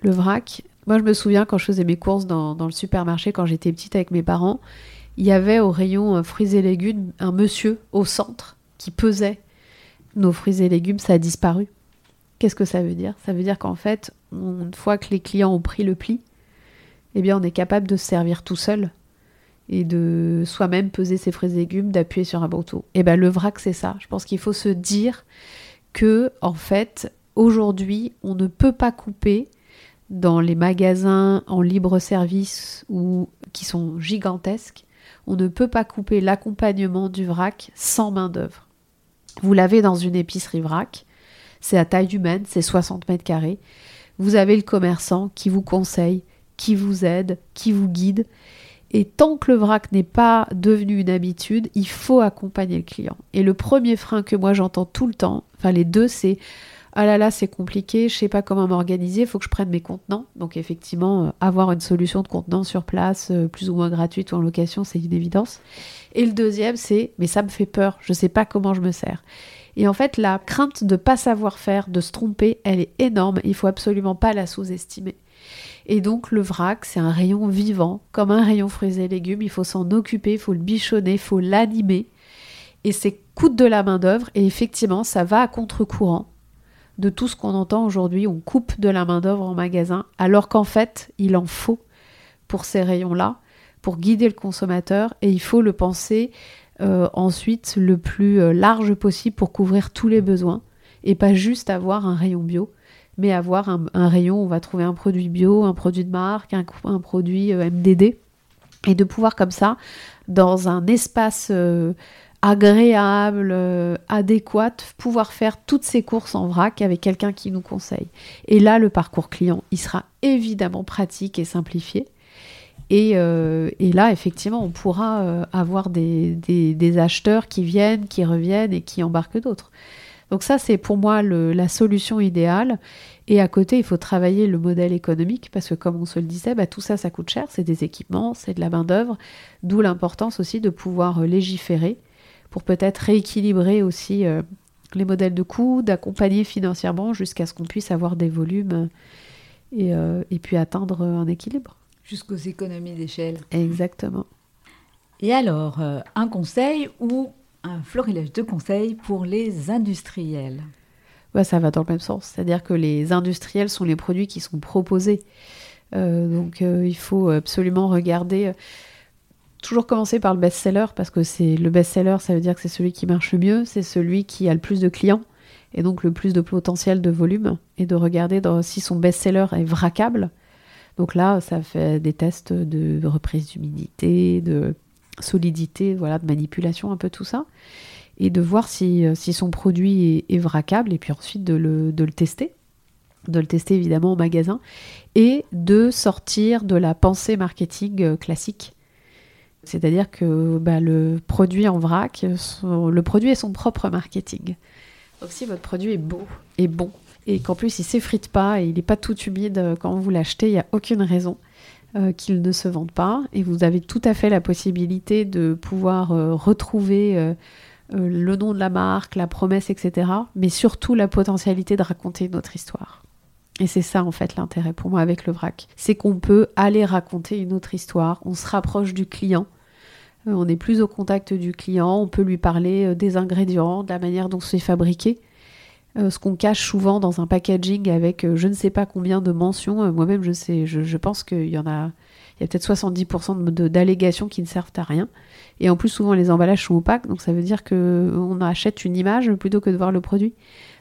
le vrac. Moi, je me souviens quand je faisais mes courses dans, dans le supermarché, quand j'étais petite avec mes parents, il y avait au rayon euh, fruits et légumes un monsieur au centre qui pesait nos fruits et légumes, ça a disparu. Qu'est-ce que ça veut dire? Ça veut dire qu'en fait, une fois que les clients ont pris le pli, eh bien, on est capable de se servir tout seul et de soi-même peser ses fruits et légumes, d'appuyer sur un bouton. Et eh bien, le vrac, c'est ça. Je pense qu'il faut se dire que, en fait, aujourd'hui, on ne peut pas couper dans les magasins en libre service ou qui sont gigantesques, on ne peut pas couper l'accompagnement du vrac sans main-d'œuvre. Vous l'avez dans une épicerie vrac. C'est à taille humaine, c'est 60 mètres carrés. Vous avez le commerçant qui vous conseille, qui vous aide, qui vous guide. Et tant que le vrac n'est pas devenu une habitude, il faut accompagner le client. Et le premier frein que moi j'entends tout le temps, enfin les deux, c'est ah là là, c'est compliqué, je sais pas comment m'organiser, il faut que je prenne mes contenants. Donc effectivement, euh, avoir une solution de contenant sur place, euh, plus ou moins gratuite ou en location, c'est une évidence. Et le deuxième, c'est mais ça me fait peur, je sais pas comment je me sers. Et en fait, la crainte de pas savoir faire, de se tromper, elle est énorme. Il faut absolument pas la sous-estimer. Et donc le vrac, c'est un rayon vivant, comme un rayon fruits et légumes. Il faut s'en occuper, il faut le bichonner, il faut l'animer. Et c'est coûte de la main d'œuvre. Et effectivement, ça va à contre-courant de tout ce qu'on entend aujourd'hui. On coupe de la main-d'œuvre en magasin, alors qu'en fait, il en faut pour ces rayons-là, pour guider le consommateur, et il faut le penser euh, ensuite le plus euh, large possible pour couvrir tous les besoins, et pas juste avoir un rayon bio, mais avoir un, rayon où on va trouver un produit bio, un produit de marque, un, produit euh, MDD, et de pouvoir comme ça, dans un espace agréable, euh, adéquate, pouvoir faire toutes ces courses en vrac avec quelqu'un qui nous conseille. Et là, le parcours client, il sera évidemment pratique et simplifié. Et, euh, là, effectivement, on pourra euh, avoir des, acheteurs qui viennent, qui reviennent et qui embarquent d'autres. Donc ça, c'est pour moi la solution idéale. Et à côté, il faut travailler le modèle économique parce que, comme on se le disait, bah, tout ça, ça coûte cher. C'est des équipements, c'est de la main-d'œuvre. D'où l'importance aussi de pouvoir légiférer pour peut-être rééquilibrer aussi euh, les modèles de coûts, d'accompagner financièrement jusqu'à ce qu'on puisse avoir des volumes et, euh, et puis atteindre un équilibre. Jusqu'aux économies d'échelle. Exactement. Et alors, euh, un conseil ou un florilège de conseils pour les industriels ouais, Ça va dans le même sens. C'est-à-dire que les industriels sont les produits qui sont proposés. donc il faut absolument regarder toujours commencer par le best-seller parce que c'est le best-seller, ça veut dire que c'est celui qui marche le mieux, c'est celui qui a le plus de clients. et donc le plus de potentiel de volume, et de regarder si son best-seller est vraquable. Donc là, ça fait des tests de reprise d'humidité, de solidité, voilà, de manipulation, un peu tout ça, et de voir si, si son produit est, est, vraquable, et puis ensuite de le, de le tester de le tester évidemment au magasin, et de sortir de la pensée marketing euh, classique. C'est-à-dire que bah, le produit en vrac, le produit est son propre marketing. Donc si votre produit est beau et bon, et qu'en plus il s'effrite pas et il n'est pas tout humide euh, quand vous l'achetez, il n'y a aucune raison euh, qu'il ne se vende pas. Et vous avez tout à fait la possibilité de pouvoir retrouver le nom de la marque, la promesse, etc. Mais surtout la potentialité de raconter notre histoire. Et c'est ça en fait l'intérêt pour moi avec le vrac. C'est qu'on peut aller raconter une autre histoire, on se rapproche du client, euh, on est plus au contact du client, on peut lui parler euh, des ingrédients, de la manière dont c'est fabriqué. Euh, ce qu'on cache souvent dans un packaging avec je ne sais pas combien de mentions. Moi-même, je sais, je, pense qu'il y en a, il y a peut-être 70% d'allégations qui ne servent à rien. Et en plus, souvent, les emballages sont opaques, donc ça veut dire qu'on achète une image plutôt que de voir le produit.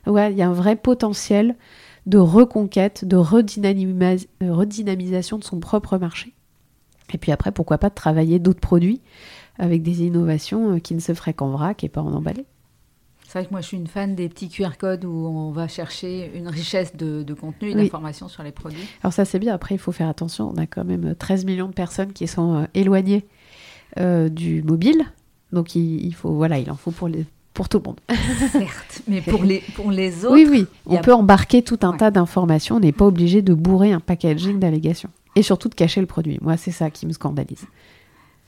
ouais, il y a un vrai potentiel de reconquête, de euh, redynamisation de son propre marché. Et puis après, pourquoi pas de travailler d'autres produits avec des innovations euh, qui ne se feraient qu'en vrac et pas en emballé. C'est vrai que moi je suis une fan des petits QR codes où on va chercher une richesse de, contenu et d'informations sur les produits. Alors ça c'est bien, après il faut faire attention, on a quand même 13 millions de personnes qui sont euh, éloignées du mobile. Donc il, il, faut, voilà, il en faut pour les, pour tout le monde. [laughs] Certes, mais pour [laughs] les, pour les autres. Oui, oui, on peut embarquer tout un tas d'informations. On n'est pas obligé de bourrer un packaging d'allégations. Et surtout de cacher le produit. Moi, c'est ça qui me scandalise.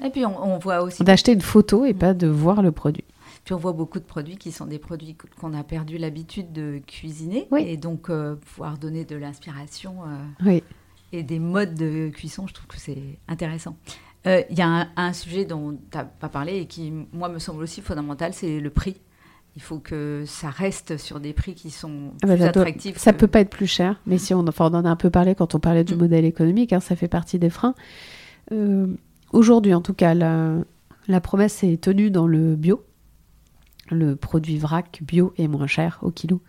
Et puis, on, voit aussi. D'acheter une photo et pas de voir le produit. Puis on voit beaucoup de produits qui sont des produits qu'on a perdu l'habitude de cuisiner. Et donc, euh, pouvoir donner de l'inspiration euh, oui. et des modes de cuisson, je trouve que c'est intéressant. Euh, il y a un, sujet dont tu n'as pas parlé et qui, moi, me semble aussi fondamental, c'est le prix. Il faut que ça reste sur des prix qui sont ah bah, plus attractifs. Ça ne peut pas être plus cher, mais si on, enfin, on en a un peu parlé quand on parlait du mm. modèle économique, hein, ça fait partie des freins. Aujourd'hui, en tout cas, la, la promesse est tenue dans le bio. Le produit vrac bio est moins cher au kilo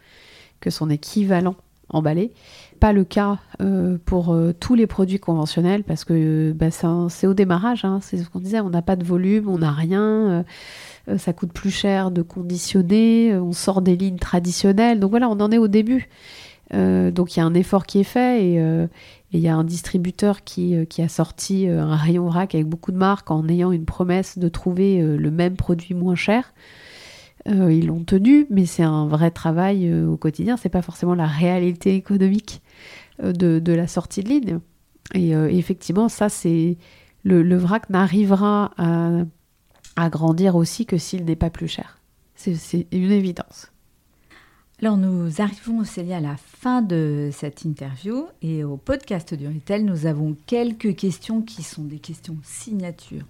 que son équivalent emballé. Pas le cas euh, pour euh, tous les produits conventionnels parce que bah, c'est au démarrage, hein. c'est ce qu'on disait, on n'a pas de volume, on n'a rien, euh, ça coûte plus cher de conditionner, on sort des lignes traditionnelles, donc voilà, on en est au début. donc il y a un effort qui est fait et il y a un distributeur qui, a sorti un rayon vrac avec beaucoup de marques en ayant une promesse de trouver le même produit moins cher. Euh, ils l'ont tenu, mais c'est un vrai travail euh, au quotidien. C'est pas forcément la réalité économique euh, de, la sortie de ligne. Et, effectivement, ça, c'est le, vrac n'arrivera à, grandir aussi que s'il n'est pas plus cher. C'est une évidence. Alors nous arrivons, Célia, à la fin de cette interview et au podcast du Retail, nous avons quelques questions qui sont des questions signatures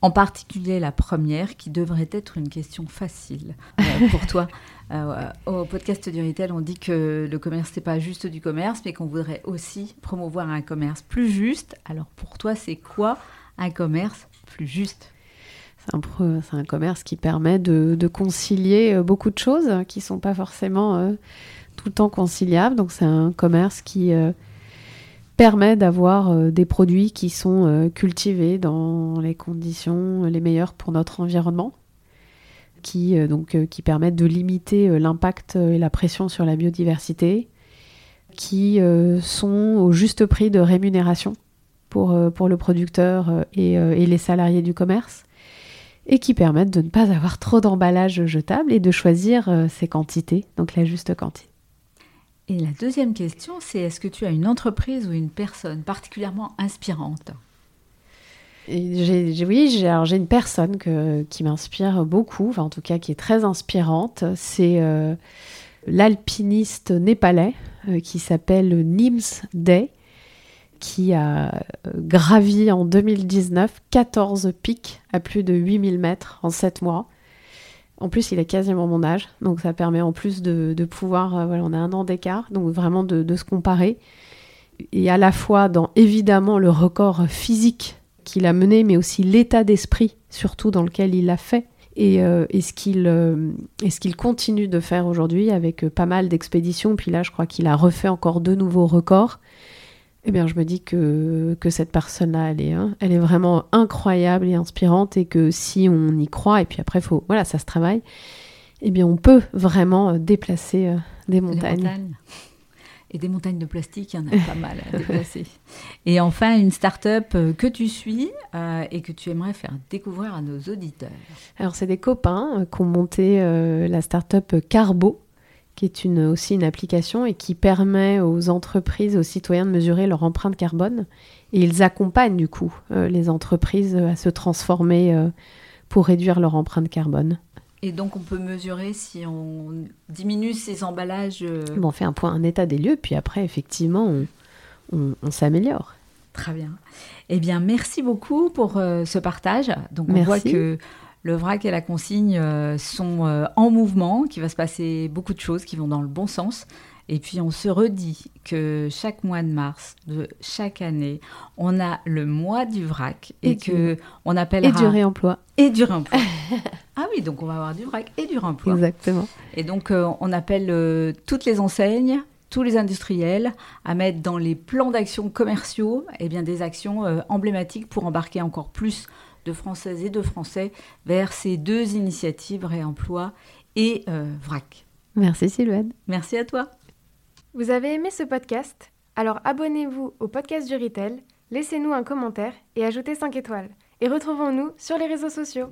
en particulier la première, qui devrait être une question facile euh, pour toi. [laughs] Euh, au podcast du Retail, on dit que le commerce, n'est pas juste du commerce, mais qu'on voudrait aussi promouvoir un commerce plus juste. Alors pour toi, c'est quoi un commerce plus juste? C'est un, commerce qui permet de, concilier euh, beaucoup de choses qui ne sont pas forcément tout le temps conciliables. Donc c'est un commerce qui permet d'avoir euh, des produits qui sont euh, cultivés dans les conditions les meilleures pour notre environnement, qui, euh, permettent de limiter l'impact et la pression sur la biodiversité, qui sont au juste prix de rémunération pour, le producteur et, les salariés du commerce et qui permettent de ne pas avoir trop d'emballages jetables et de choisir ses quantités, donc la juste quantité. Et la deuxième question, c'est est-ce que tu as une entreprise ou une personne particulièrement inspirante? Oui, j'ai, une personne qui m'inspire beaucoup, en tout cas qui est très inspirante. C'est euh, l'alpiniste népalais euh, qui s'appelle Nims Day, qui a euh, gravi en 2019 14 pics à plus de 8000 mètres en 7 mois. En plus, il a quasiment mon âge, donc ça permet en plus de, pouvoir, euh, voilà, on a un an d'écart, donc vraiment de, se comparer. Et à la fois dans évidemment le record physique qu'il a mené, mais aussi l'état d'esprit surtout dans lequel il l'a fait, Et, ce qu'il continue de faire aujourd'hui avec pas mal d'expéditions, puis là je crois qu'il a refait encore deux nouveaux records, eh bien je me dis que, que cette personne-là, elle est, hein, elle est vraiment incroyable et inspirante et que si on y croit, et puis après, faut, voilà, ça se travaille, eh bien on peut vraiment déplacer des montagnes. Et des montagnes de plastique, il y en a pas mal à déplacer. Et enfin, une start-up euh, que tu suis euh, et que tu aimerais faire découvrir à nos auditeurs. Alors, c'est des copains euh, qui ont monté la start-up Carbo, qui est une, aussi une application et qui permet aux entreprises, aux citoyens de mesurer leur empreinte carbone. Et ils accompagnent du coup les entreprises à se transformer pour réduire leur empreinte carbone. Et donc on peut mesurer si on diminue ces emballages. Euh, on fait un point, un état des lieux, puis après effectivement on, s'améliore. Très bien. Eh bien merci beaucoup pour euh, ce partage. Donc on voit que le vrac et la consigne euh, sont en mouvement, qu'il va se passer beaucoup de choses qui vont dans le bon sens. Et puis on se redit que chaque mois de mars de chaque année, on a le mois du vrac et, que on appellera et du réemploi et du réemploi. [laughs] ah oui, donc on va avoir du vrac et du réemploi. Exactement. Et donc euh, on appelle euh, toutes les enseignes, tous les industriels à mettre dans les plans d'action commerciaux eh bien des actions euh, emblématiques pour embarquer encore plus de Françaises et de Français vers ces deux initiatives réemploi et vrac. Merci Sylvaine. Merci à toi. Vous avez aimé ce podcast? Alors abonnez-vous au podcast du Retail, laissez-nous un commentaire et ajoutez 5 étoiles. Et retrouvons-nous sur les réseaux sociaux.